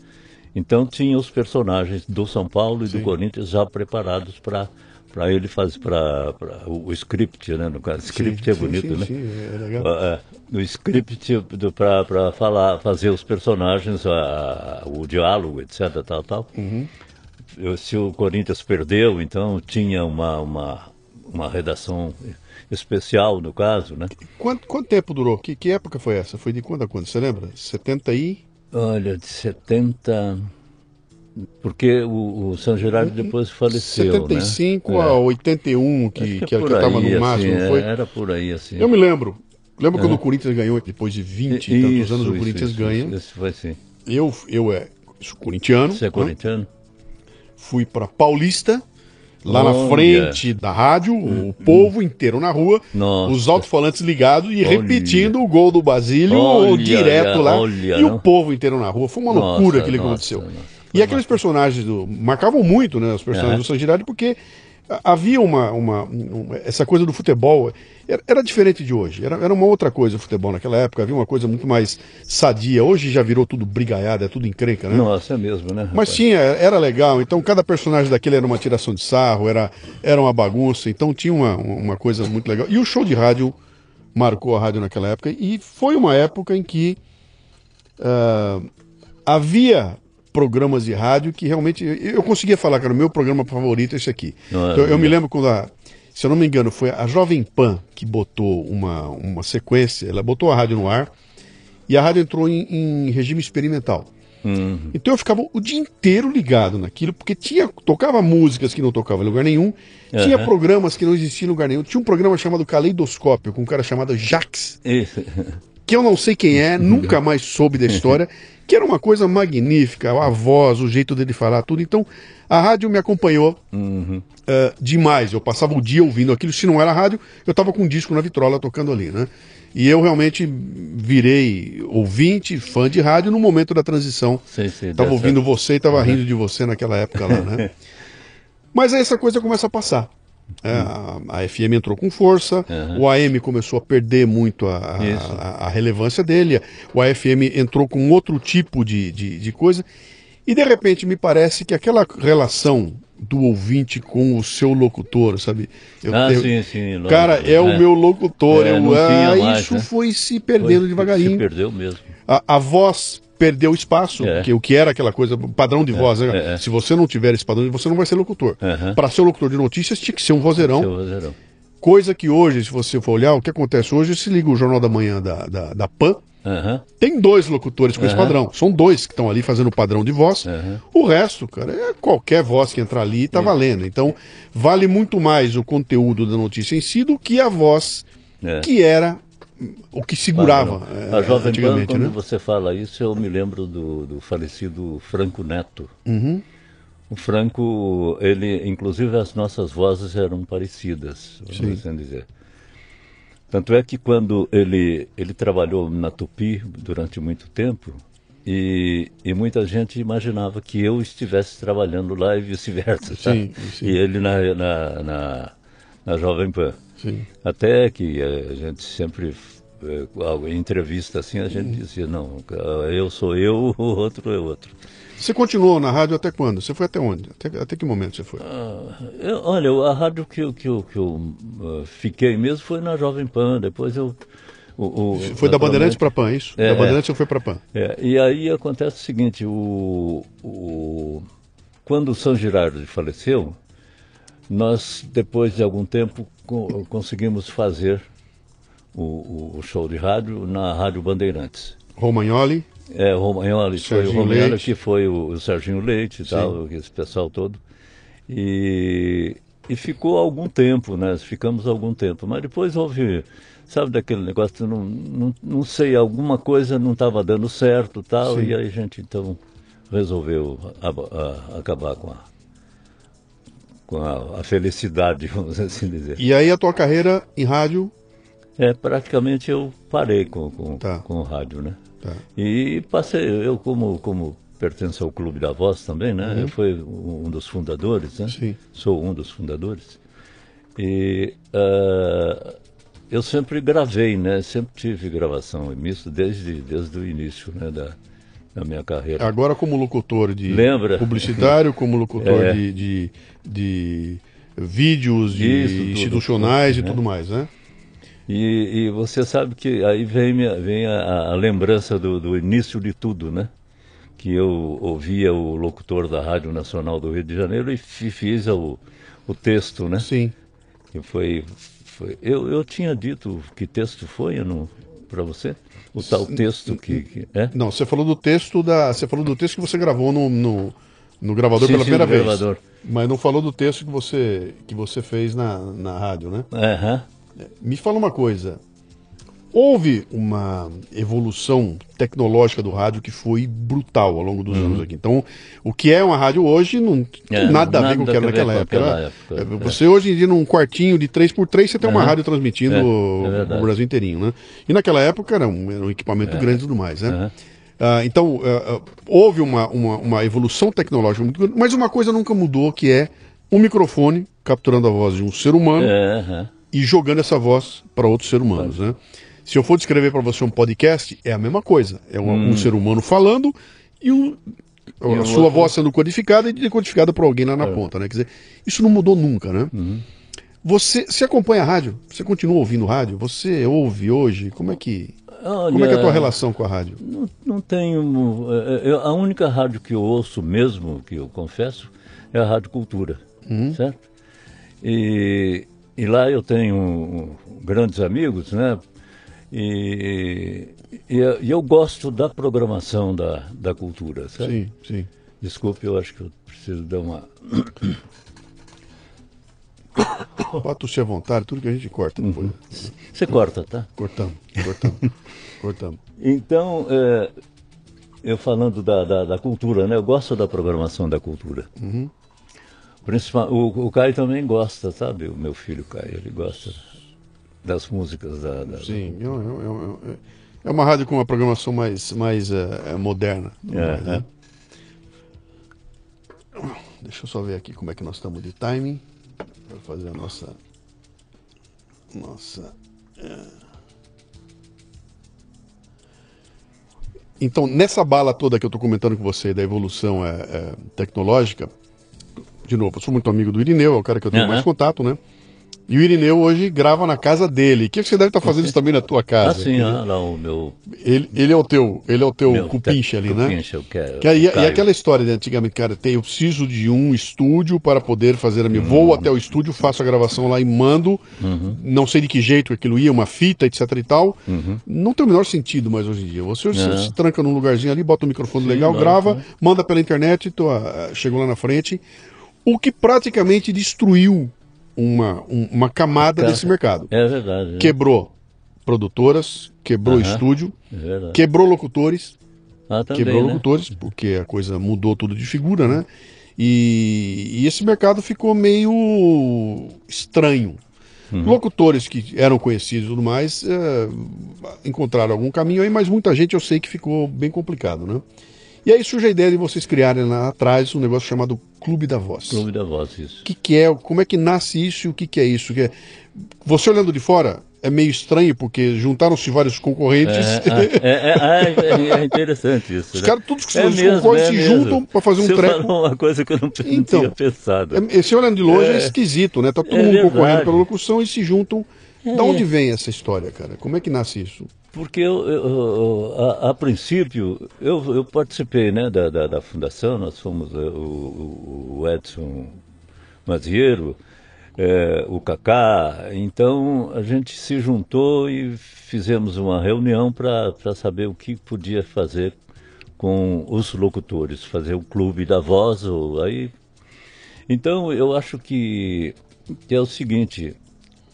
Então tinha os personagens do São Paulo e Sim. do Corinthians já preparados para para ele fazer para o, script, né? No caso, script é sim, bonito, sim, né? sim, é legal. É, o script para falar, fazer os personagens, a- o diálogo, etc, tal, tal. Uhum. Eu- Se o Corinthians perdeu, então tinha uma uma, uma redação especial no caso, né? Quanto, quanto tempo durou? Que, que época foi essa? Foi de quando a quando? Você lembra? 70 e. Olha, de 70 porque o, o São Gerardo depois faleceu, 75 né? a É. 81, que, que, que é era que eu tava aí, no máximo, assim, não foi? é, Era por aí, assim. Eu me lembro. Lembro quando É. o Corinthians ganhou, depois de 20 e tantos anos, o Corinthians isso, ganha. Isso, isso foi sim. Eu, eu é, sou corintiano. Você é né? corintiano? Fui para Paulista, lá na Olha. frente da rádio, o povo inteiro na rua, Nossa. os alto-falantes ligados e Olha. repetindo o gol do Basílio Olha, direto lá. e o povo inteiro na rua. Foi uma Nossa, loucura aquilo que nossa, aconteceu. nossa. E aqueles personagens do. marcavam muito, né? Os personagens Aham. do San Girardi, porque havia uma, uma, um- essa coisa do futebol era, era diferente de hoje era, era uma outra coisa o futebol naquela época havia uma coisa muito mais sadia hoje já virou tudo brigaiada é tudo encrenca né Nossa, é mesmo, né? mas rapaz? tinha, era legal. Então cada personagem daquele era uma tiração de sarro, era, era uma bagunça. Então tinha uma, uma coisa muito legal. E o show de rádio marcou a rádio naquela época. E foi uma época em que ah, havia programas de rádio que realmente. Eu conseguia falar, cara, o meu programa favorito é esse aqui. É, Então, eu me lembro quando a. Se eu não me engano, foi a Jovem Pan que botou uma, uma sequência, ela botou a rádio no ar e a rádio entrou em- em regime experimental. Uhum. Então eu ficava o dia inteiro ligado naquilo, porque tinha tocava músicas que não tocavam em lugar nenhum, tinha Aham. programas que não existiam em lugar nenhum. Tinha um programa chamado Caleidoscópio, com um cara chamado Jax, Isso. que eu não sei quem é, nunca mais soube da história, que era uma coisa magnífica, a voz, o jeito dele falar, tudo. Então a rádio me acompanhou Uhum. eh, demais. Eu passava o dia ouvindo aquilo. Se não era rádio, eu estava com um disco na vitrola tocando ali, né? E eu realmente virei ouvinte, fã de rádio no momento da transição. Sim, sim, Tava dessa- ouvindo você e tava rindo de você naquela época lá, né? Mas aí essa coisa começa a passar. É, a, a FM entrou com força, Uhum. o AM começou a perder muito a, a- a- relevância dele, o AFM entrou com outro tipo de, de, de coisa, e de repente me parece que aquela relação do ouvinte com o seu locutor, sabe? Eu- Ah, eu- sim, sim. Cara, é, o meu locutor. É, eu, ah, mais, isso né? foi se perdendo Foi- devagarinho. Se perdeu mesmo. A, a voz perdeu espaço, É. porque o que era aquela coisa, padrão de voz, né? é, é. Se você não tiver esse padrão, você não vai ser locutor. Aham. Para ser locutor de notícias, tinha que ser um vozeirão. Seu vozeirão. Coisa que hoje, se você for olhar, o que acontece hoje, se liga o Jornal da Manhã da, da, da PAN, Aham. tem dois locutores com esse Aham. padrão. São dois que estão ali fazendo o padrão de voz. Aham. O resto, cara, é qualquer voz que entrar ali tá valendo. Então, vale muito mais o conteúdo da notícia em si do que a voz É. que era o que segurava A é, Jovem Pan, quando né? você fala isso, eu me lembro do, do falecido Franco Neto. Uhum. O Franco, ele, inclusive as nossas vozes eram parecidas, Sim. vamos assim dizer. Tanto é que quando ele, ele trabalhou na Tupi durante muito tempo, e, e muita gente imaginava que eu estivesse trabalhando lá e vice-versa. Sim, sim. E ele na, na, na, na Jovem Pan. Sim. Até que a gente sempre, em entrevista assim, a gente dizia, não, eu sou eu, o outro é outro. Você continuou na rádio até quando? Você foi até onde? Até, até que momento você foi? Ah, eu- olha, a rádio que, eu- que, eu- que eu ah, fiquei mesmo foi na Jovem Pan, depois eu... o- o- foi da Bandeirantes para Pan, é isso? É, da é. Bandeirantes você foi para Pan. É, e aí acontece o seguinte, o, o, quando o São Girardi faleceu, nós, depois de algum tempo, co- conseguimos fazer o, o- show de rádio na Rádio Bandeirantes. Romagnoli, É, Romagnoli, foi o Romagnoli Leite. que foi o, o Serginho Leite e tal, esse pessoal todo. E, e ficou algum tempo, né? Ficamos algum tempo. Mas depois houve, sabe daquele negócio, não, não, não sei, alguma coisa não estava dando certo e tal, Sim. e aí a gente então resolveu a- a- acabar com a, com a, a felicidade, vamos assim dizer. e aí a tua carreira em rádio, É, praticamente eu parei com, com, Tá. com o rádio, né? tá. E passei, eu como, como pertenço ao Clube da Voz também, né? Eu fui um dos fundadores, né? Uhum. Sim. Sou um dos fundadores. E ah, eu sempre gravei, né? Sempre tive gravação em misto desde, desde o início né? da, da minha carreira. Agora como locutor de Lembra? publicitário, como locutor É. de, de, de vídeos de Isso, tudo. institucionais e Né? tudo mais, né? E, e você sabe que aí vem, minha- vem a, a lembrança do, do início de tudo, né? Que eu ouvia o locutor da Rádio Nacional do Rio de Janeiro e fi- fiz o, o texto, né? Sim. Que foi, foi eu, eu tinha dito que texto foi para você? O tal texto que, que é? Não, você falou do texto da, você falou do texto que você gravou no, no, no gravador Sim, pela sim, primeira vez. gravador. Mas não falou do texto que você que você fez na, na rádio, né? Aham. Me fala uma coisa. Houve uma evolução tecnológica do rádio que foi brutal ao longo dos anos aqui. Então, o que é uma rádio hoje não tem Uhum. É, nada a ver com o que era naquela época. né? época, É, é. Você hoje em dia, num quartinho de 3x3, você tem uma Aham. rádio transmitindo É, é o. Brasil inteirinho, né? E naquela época era um, era um equipamento grande e tudo mais, né? Aham. Ah, então, ah, houve uma, uma, uma evolução tecnológica muito grande, mas uma coisa nunca mudou, que é um microfone capturando a voz de um ser humano É, aham. E jogando essa voz para outros seres humanos, né? Se eu for descrever para você um podcast, é a mesma coisa. É um, um ser humano falando e, um, a o sua voz sendo codificada e decodificada por alguém lá na ponta, né? Quer dizer, isso não mudou nunca, né? Você, você acompanha a rádio? Você continua ouvindo rádio? Você ouve hoje? Como é que, como é, que é a tua Olha, relação com a rádio? Não, não tenho. é, é, eu- a única rádio que eu ouço mesmo, que eu confesso, é a Rádio Cultura, certo? E, e lá eu tenho grandes amigos, né? E, e, eu- e eu gosto da programação da, da cultura, certo? Sim, sim. Desculpe, eu acho que eu preciso dar uma. Pode tossir à vontade, tudo que a gente corta depois. Você corta, tá? Cortamos, cortamos, cortamos. Então, é, eu falando da, da, da cultura, né? Eu gosto da programação da cultura. Principal, o, o Caio também gosta, sabe? O meu filho Caio, ele gosta das músicas da. da- Sim, é, é- é- é- é uma rádio com uma programação mais, mais eh, eh, moderna. É, né? Deixa eu só ver aqui como é que nós estamos de timing para fazer a nossa. Nossa. é. Então, nessa bala toda que eu estou comentando com você da evolução é, é, tecnológica, de novo, eu sou muito amigo do Irineu, é o cara que eu tenho Aham. mais contato, né? E o Irineu hoje grava na casa dele. O que você deve estar fazendo isso também na tua casa? Ah, sim, ah, lá o meu. Ele, ele é o teu, ele é o teu meu cupincha ali, né? Cupincha, eu quero. Que e, Caio. aquela história de antigamente, cara, tem, eu preciso de um estúdio para poder fazer a minha. Vou até o estúdio, faço a gravação lá e mando. Não sei de que jeito aquilo ia, uma fita, etc e tal. Não tem o menor sentido mais hoje em dia. Você se, Não. se tranca num lugarzinho ali, bota o microfone legal, lógico, grava, né? manda pela internet, tô, ah, chegou lá na frente. O que praticamente destruiu uma, um- uma camada desse mercado. É verdade. né? Quebrou produtoras, quebrou Aham. estúdio, É quebrou locutores, Ah, também, quebrou né? locutores, porque a coisa mudou tudo de figura, né? E, e esse mercado ficou meio estranho. Locutores que eram conhecidos e tudo mais é, encontraram algum caminho aí, mas muita gente eu sei que ficou bem complicado, né? E aí surge a ideia de vocês criarem lá atrás um negócio chamado Clube da Voz. Clube da Voz, isso. O que, que é, como é que nasce isso e o que, que é isso? Que é- Você olhando de fora é meio estranho, porque juntaram-se vários concorrentes. É, é, é, é, é interessante isso. Os né? caras, todos que É são mesmo, concorrentes é se juntam para fazer um Você treco. uma coisa que eu não, Então, tinha pensado. É, Esse olhando de longe é, esquisito, né? Tá todo mundo verdade. concorrendo pela locução e se juntam. É. Da onde vem essa história, cara? Como é que nasce isso? Porque eu, eu- eu- a, a princípio eu, eu participei né, da, da, da fundação, nós fomos eh, o, o Edson Maziero, eh, o Cacá, então a gente se juntou e fizemos uma reunião para saber o que podia fazer com os locutores, fazer o clube da voz, ou aí. Então eu acho que, que é o seguinte,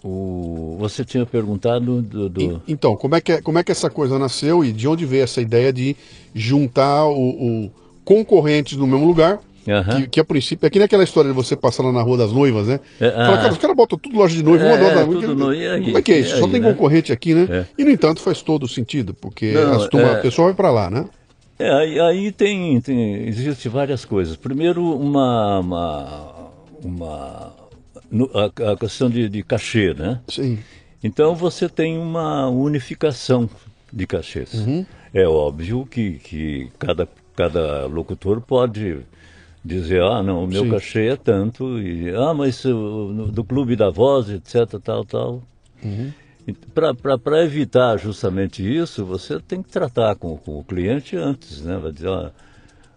o, você tinha perguntado do, do- Então, como é, que, é- como é que essa coisa nasceu e de onde veio essa ideia de juntar o, o concorrentes no mesmo lugar? Aham. Que, que a princípio, é que nem aquela história de você passar lá na Rua das Noivas, né? É, Fala, ah. cara, os caras botam tudo loja de noiva, uma É, dona da tudo no- e aí? Como é que é isso? Só aí, tem né? concorrente aqui, né? É. E no entanto faz todo sentido, porque Não, as turma, é- a pessoa vai pra lá, né? É, aí, aí tem, tem existe várias coisas. Primeiro, uma uma, uma no- a, a questão de, de cachê, né? Sim. Então você tem uma unificação de cachês. É óbvio que, que cada, cada locutor pode dizer, ah, não, o meu Sim. cachê é tanto, e, ah, mas no- do clube da voz, etc, tal, tal. Para evitar justamente isso, você tem que tratar com, com o cliente antes, né? Vai dizer, ó,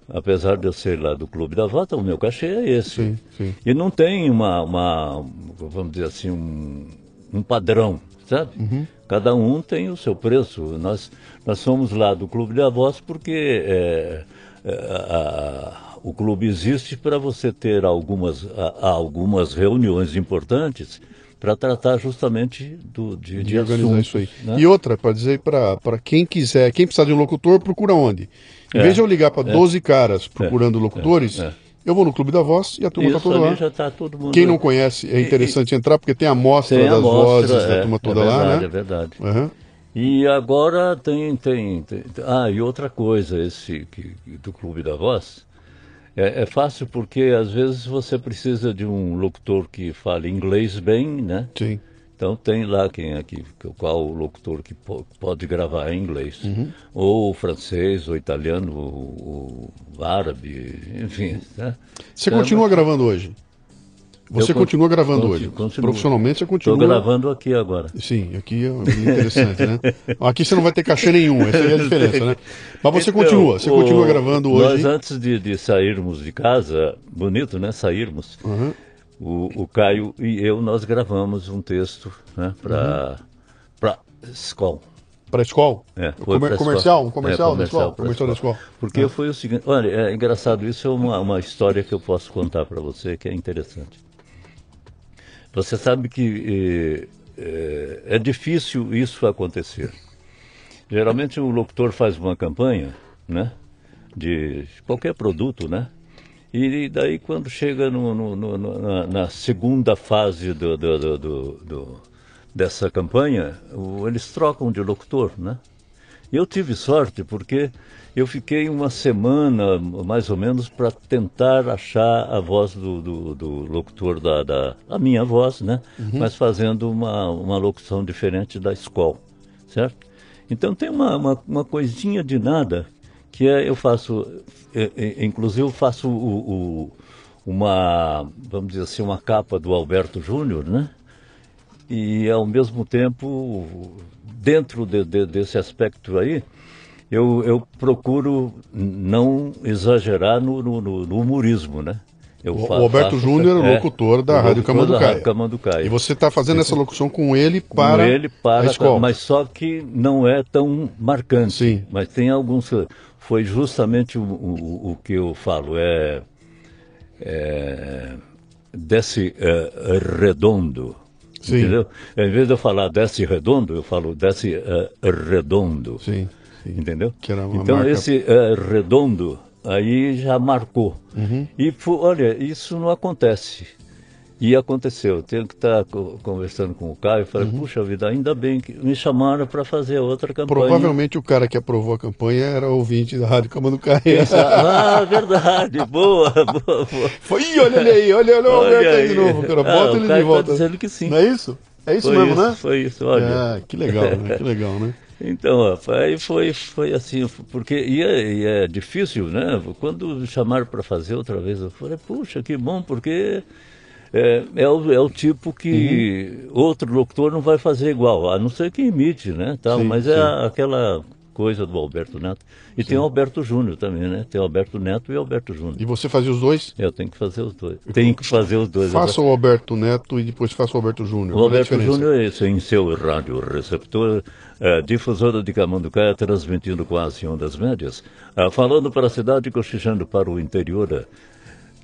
apesar de eu ser lá do Clube da Vota, o meu cachê é esse. Sim, sim. E não tem uma, uma vamos dizer assim, um, um padrão, sabe? Uhum. Cada um tem o seu preço. Nós, nós somos lá do Clube da Voz porque é, é, a- o clube existe para você ter algumas, a- algumas reuniões importantes para tratar justamente do, de, de, de organizar assuntos, isso aí. né? E outra, para dizer para quem quiser, quem precisar de um locutor, procura onde? Em É, vez de eu ligar para é. 12 caras procurando locutores, é. eu vou no Clube da Voz e a turma está toda lá. mundo. Quem não conhece, é interessante entrar, porque tem a amostra tem das amostra, vozes da é, turma toda é lá, verdade, né? É verdade. Aham. E agora tem, tem, tem- Ah, e outra coisa, esse que, do Clube da Voz. É, é fácil porque às vezes você precisa de um locutor que fale inglês bem, né? Sim. Então tem lá quem é que, qual o locutor que po- pode gravar em inglês. Uhum. Ou francês, ou italiano, ou, ou árabe, enfim. Né? Você Então, continua gravando hoje? Você Eu con- continua gravando conti- hoje? continuo. Profissionalmente você Estou continua. gravando aqui agora. Sim, aqui é interessante, né? Aqui você não vai ter cachê nenhum, essa é a diferença, né? Mas você Então, continua, você o- continua gravando hoje. Nós, antes de, de sairmos de casa, bonito, né? Sairmos, Uhum. O, o Caio e eu, nós gravamos um texto né, para Uhum. para escola. Para a escola? É, Comer- foi pra comercial? Um comercial É, da escola? pra Comercial da escola. Porque foi o seguinte, olha, é engraçado, isso é uma, uma história que eu posso contar para você que é interessante. Você sabe que eh, é difícil isso acontecer. Geralmente o locutor faz uma campanha, né? De qualquer produto, né? E daí quando chega no- no- no- na, na segunda fase do, do- do- dessa campanha, eles trocam de locutor, né? Eu tive sorte porque eu fiquei uma semana, mais ou menos, para tentar achar a voz do, do- do locutor da, da- a minha voz, né? Mas fazendo uma, uma locução diferente da escola, certo? Então tem uma, uma, uma coisinha de nada que é, eu faço, é, é, inclusive eu faço o, o- uma, vamos dizer assim, uma capa do Alberto Júnior, né? e ao mesmo tempo dentro de- de- desse aspecto aí eu, eu procuro não exagerar no, no- no- humorismo né eu O, Alberto Júnior é locutor da o Rádio Camanducaia. Rádio Camanducaia. E você está fazendo essa locução com ele Com para, ele para a escola. mas só que não é tão marcante Sim. mas tem alguns foi justamente o, o, o que eu falo é, é desce é, redondo Sim. entendeu em vez de eu falar desce redondo eu falo desce é, redondo Sim, sim. entendeu então marca- esse é, redondo aí já marcou Uhum. e olha isso não acontece E aconteceu, eu tenho que estar co- conversando com o Caio, falei, puxa vida, ainda bem que me chamaram para fazer outra campanha. Provavelmente o cara que aprovou a campanha era ouvinte da Rádio Camanducaia. Ah, verdade, boa, boa, boa. Foi, Ih, olha ele aí, olha, olha o Alberto aí de novo, cara. Ah, Bota o ele de tá volta. dizendo que sim. Não é isso? É isso Foi mesmo, isso, né? Foi isso, olha. Ah, que legal, né? Que legal, né? Então, rapaz, aí foi, foi assim, porque e é, e é difícil, né? Quando chamaram para fazer outra vez, eu falei, puxa, que bom, porque é, é, o, é o tipo que Uhum. outro locutor não vai fazer igual, a não ser que imite, né? Tal, Sim, mas sim. é aquela coisa do Alberto Neto. E tem o Alberto Júnior também, né? Tem o Alberto Neto e o Alberto Júnior. E você fazia os dois? Eu tenho que fazer os dois. Tenho que fazer os dois. Faça o Alberto Neto e depois faça o Alberto Júnior. O é Alberto? Júnior é esse, em seu rádio receptor, eh, difusora de Camanducaia, transmitindo quase ondas médias, ah, falando para a cidade e cochichando para o interior, eh,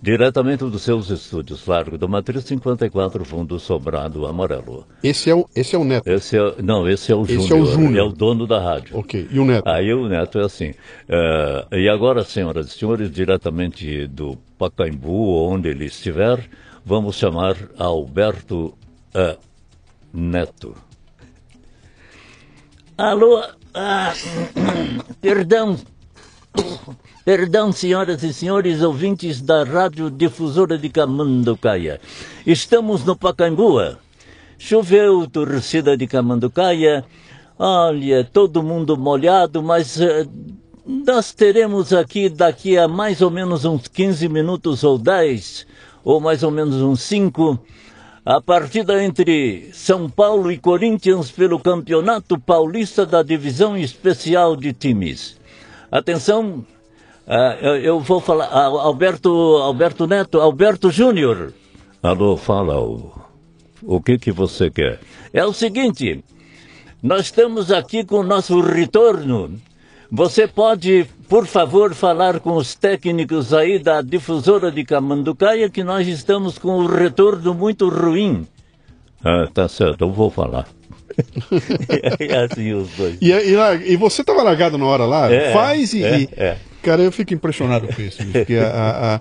diretamente dos seus estúdios, Largo da Matriz 54, Fundo Sobrado Amarelo. Esse é o, esse é o Neto. Esse é, não, esse é o Esse é o Júnior, Júnior. é o dono da rádio. Ok. E o Neto? Aí o Neto é assim. eh, e agora, senhoras e senhores, diretamente do Pacaembu, onde ele estiver, vamos chamar Alberto eh, Neto. Alô? Ah, perdão. Perdão, senhoras e senhores ouvintes da Rádio Difusora de Camanducaia. Estamos no Pacaembu. Choveu, torcida de Camanducaia. Olha, todo mundo molhado, mas eh, nós teremos aqui daqui a mais ou menos uns 15 minutos ou 10, ou mais ou menos uns 5, a partida entre São Paulo e Corinthians pelo Campeonato Paulista da Divisão Especial de Times. Atenção, ah, eu, eu vou falar, ah, Alberto, Alberto Neto, Alberto Júnior. Alô, fala, o, o que que você quer? É o seguinte, nós estamos aqui com o nosso retorno. Você pode, por favor, falar com os técnicos aí da difusora de Camanducaia que nós estamos com o retorno muito ruim. Ah, tá certo, eu vou falar. e assim os dois. E, e, e você tava largado na hora lá? É, Faz e, é, e- é. Cara, eu fico impressionado com isso. Porque a,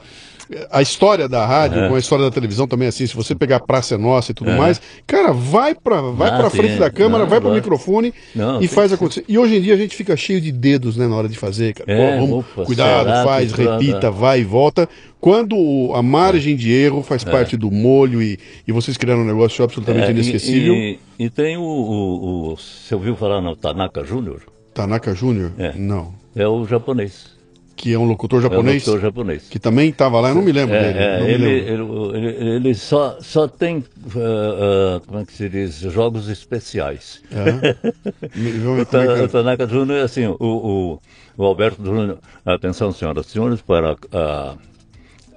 a, a- história da rádio, É. com a história da televisão também, é assim, se você pegar a Praça é Nossa e tudo mais, cara, vai pra, vai Ah, pra frente é. da câmera, Não, vai pro microfone Não, e faz acontecer. E hoje em dia a gente fica cheio de dedos, né, na hora de fazer, cara. É, Pô, vamos, opa, cuidado, será faz, repita, vai e volta. Quando a margem de erro faz parte do molho e, e vocês criaram um negócio absolutamente É, e- inesquecível. E, e tem o, o, o- Você ouviu falar no Tanaka Júnior? Tanaka Júnior? É. Não. É o japonês. Que é um locutor É o japonês? doutor japonês. Que também estava lá, eu não me lembro É, dele. é, me ele, lembro. ele, ele- ele só, só tem, ah, ah, como é que se diz, jogos especiais. Ver o, é Ta- é. o Tanaka Júnior é assim, o, o, o Alberto Júnior, atenção senhoras e senhores, para a,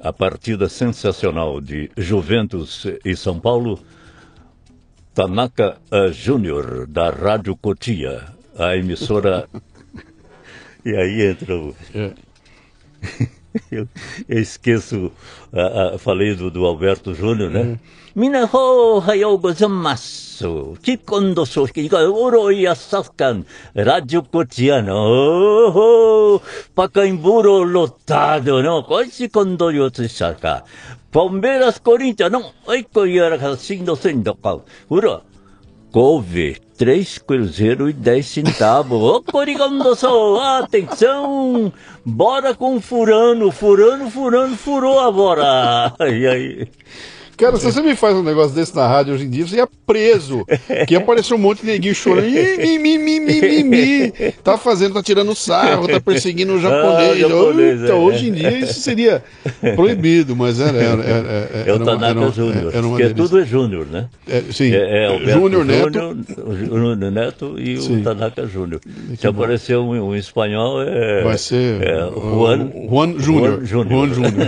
a partida sensacional de Juventus e São Paulo, Tanaka ah, Júnior, da Rádio Cotia, a emissora... e aí entra o... É. Eu, eu esqueço, ah, ah, falei do, do Alberto Júnior, né? Mina ho hayo gozaimasu. Kikondo soshiki ga oroi asakan. Rádio Cotiano. Oh, oh, Pacaemburo lotado, não? Te saca. Palmeiras, Corinthians, não? Ai, coiara, assim, não sei, não. Ura. Couve, três cruzeiro e dez centavos. Ô, Corigando só, atenção! Bora com furano, furano, furano, furou agora. E aí? Cara, se você me faz um negócio desse na rádio hoje em dia, você ia preso. Que ia aparecer um monte de neguinho chorando. Mi, mi, mi, mi, mi. Tá fazendo, tá tirando sarro, tá perseguindo o japonês. Ah, japonês, então, é. hoje em dia isso seria proibido, mas era. era, era, era, É uma- Tanaka era uma- Júnior, porque tudo é Júnior, né? É, sim, É, é Júnior Neto. Júnior, Neto e o Tanaka Júnior. Se aparecer um, espanhol, é. Vai ser é, Juan, Juan Júnior. Juan Júnior.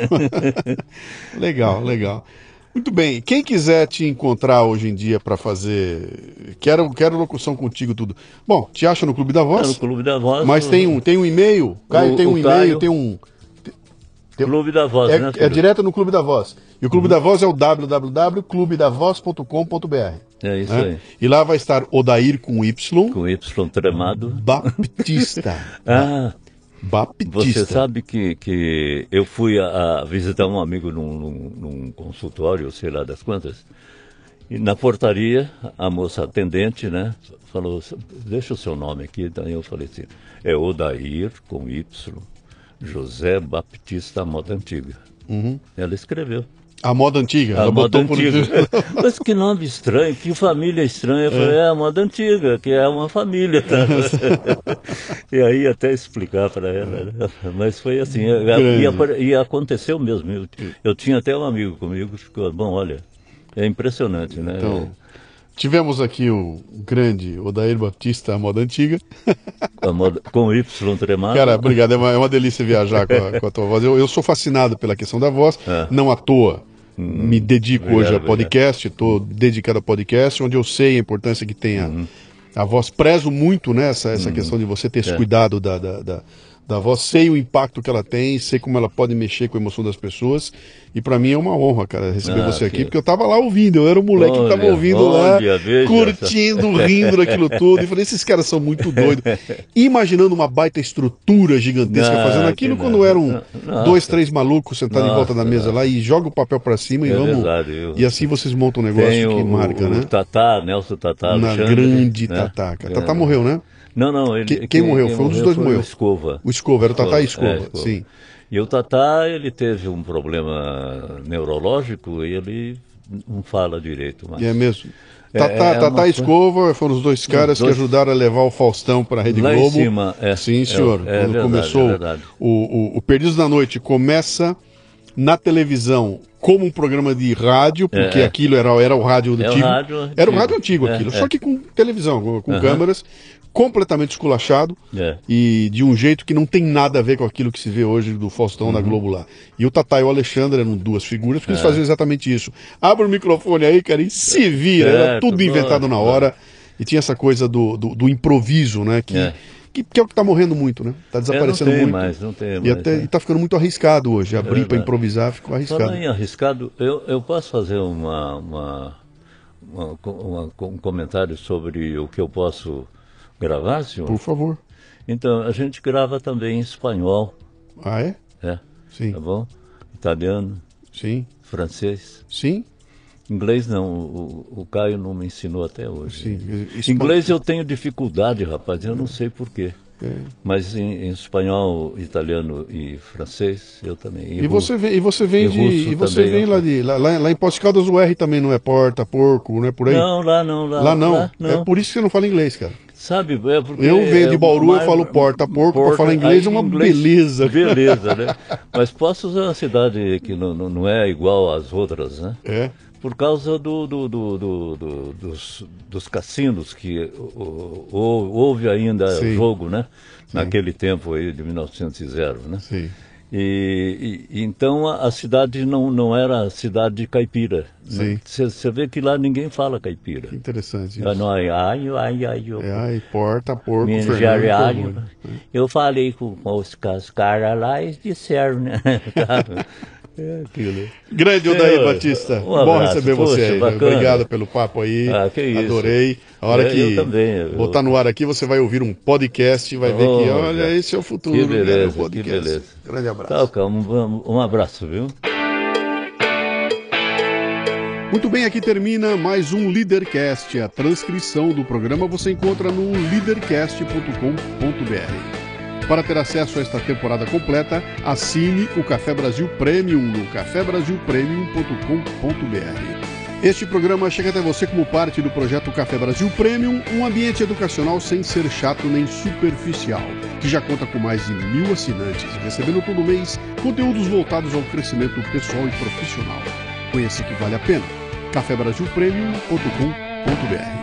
legal, legal. Muito bem. Quem quiser te encontrar hoje em dia para fazer. Quero, quero locução contigo, tudo. Bom, te acha no Clube da É, Voz? no Clube da Voz. Mas tem um, tem um e-mail. Caio O- tem um e-mail, tem um. Clube da Voz, É, né? é filho? direto no Clube da Voz. E o Clube da Voz é o www.clubedavoz.com.br. É isso né? aí. E lá vai estar Odair com Y Com Y tremado. Baptista. Ah, Baptista. Você sabe que, que eu fui a, a visitar um amigo num, num, num, consultório, sei lá das quantas, e na portaria, a moça atendente, né, falou, deixa o seu nome aqui. Daí eu falei assim, é Odair, com Y, José Baptista Moda Antiga. Uhum. Ela escreveu. A moda antiga. A moda antiga. por... Mas que nome estranho, que família estranha. Eu falei, é a moda antiga, que é uma família. tá? e aí até explicar para ela. né? Mas foi assim, e, e aconteceu mesmo. Eu, eu tinha até um amigo comigo que ficou, bom, olha, é impressionante, né? Então, tivemos aqui o grande Odair Baptista, a moda antiga. A moda- com Y tremado. Cara, obrigado. É uma, é uma delícia viajar com a, com a tua voz. Eu, eu sou fascinado pela questão da voz, É. não à toa. Me dedico Obrigado, hoje a podcast, estou dedicado a podcast, onde eu sei a importância que tem a, Uhum. a voz. Prezo muito né, essa, essa questão de você ter esse É. cuidado da, da, da, da voz, sei o impacto que ela tem, sei como ela pode mexer com a emoção das pessoas. E para mim é uma honra, cara, receber Ah, você aqui, que- porque eu tava lá ouvindo, eu era o moleque que tava ouvindo lá, veja curtindo, rindo daquilo tudo. E falei, esses caras são muito doidos. Imaginando uma baita estrutura gigantesca Não, fazendo aquilo quando não. eram Nossa. dois, três malucos sentados em volta da Nossa, mesa lá e joga o papel para cima e É vamos. verdade, eu- E assim vocês montam um negócio Tem que o, marca, o, né? o Tatá, Nelson Tatá, Na grande né? Tatá, cara. É. Tatá morreu, né? Não, não, ele. Que- quem morreu? Foi um dos dois foi morreu. O Escova. O Escova, era o Tatá e Escova, é, sim. E o Tatá, ele teve um problema neurológico e ele não fala direito mais. E é mesmo. É- Tatá, é Tatá uma Escova foram os dois caras dois- que ajudaram a levar o Faustão para a Rede Lá em Globo. cima, é. Sim, É, senhor. é Quando verdade, começou é o, o, o Perdidos da Noite começa na televisão como um programa de rádio, porque É, é. aquilo era, era o rádio É o antigo. rádio Era o antigo. rádio antigo É, aquilo, é. só que com televisão, com, câmeras, completamente esculachado É. e de um jeito que não tem nada a ver com aquilo que se vê hoje do Faustão Uhum. na Globo lá. E o Tatá e o Alexandre eram duas figuras, porque eles É. faziam exatamente isso. Abre o microfone aí, cara, e se vira. Era Certo, tudo inventado na hora. E tinha essa coisa do, do, do improviso, né? Que, É. que, que é o que tá morrendo muito, né? Tá desaparecendo É, não tem muito. mais, não tem E, mais, até, é. e tá ficando muito arriscado hoje. Abrir para improvisar ficou arriscado. Falando em arriscado, eu, eu posso fazer uma, uma, uma- uma- um comentário sobre o que eu posso gravar, senhor? Por favor. Então, a gente grava também em espanhol, Ah, é? é? Sim. Tá bom? Italiano, Sim. francês. Sim. Inglês não, o, o Caio não me ensinou até hoje. Sim. Espan- Inglês eu tenho dificuldade, rapaz, eu não sei porquê. É. Mas em, em espanhol, italiano e francês, eu também. E você vem, e você vem e de. E você vem lá de. Lá, lá, lá em Poços Caldas o R também não é porta, porco, não é por aí? Não, lá não. Lá, Lá não. lá É por isso que você não fala inglês, cara. Sabe, é porque Eu venho de é Bauru, mais- eu falo porta, porco, pra falar inglês aí é uma inglês- beleza. Beleza, né? Mas Poços é uma cidade que não, não é igual às outras, né? É. Por causa do, do- do- do- do- dos, dos cassinos que o- o- houve ainda Sim. jogo, né? Naquele tempo aí de 1900, né? Sim. E, e- então a, a cidade não, não era cidade caipira. Sim. Você vê que lá ninguém fala caipira. Que interessante. Isso. não é ai, ai, ai, eu- É, ai, porta, porco, Fernando. Eu falei com, com os, com os caras lá e disseram, né? é aquilo. Grande Odair Senhor, Batista. um Bom abraço. receber Poxa, você aí. né? bacana. Obrigado pelo papo aí. Ah, que isso. Adorei. A hora É, que eu também, eu- botar no ar aqui, você vai ouvir um podcast e vai ver que, Olha, olha, esse é o futuro. Que cara, beleza, que beleza. Grande abraço. Tá, calma, um, um abraço, viu? Muito bem, aqui termina mais um Leadercast. A transcrição do programa você encontra no leadercast.com.br. Para ter acesso a esta temporada completa, assine o Café Brasil Premium no cafebrasilpremium.com.br. Este programa chega até você como parte do projeto Café Brasil Premium, um ambiente educacional sem ser chato nem superficial, que já conta com mais de mil assinantes, recebendo todo mês conteúdos voltados ao crescimento pessoal e profissional. Conheça que vale a pena. cafebrasilpremium.com.br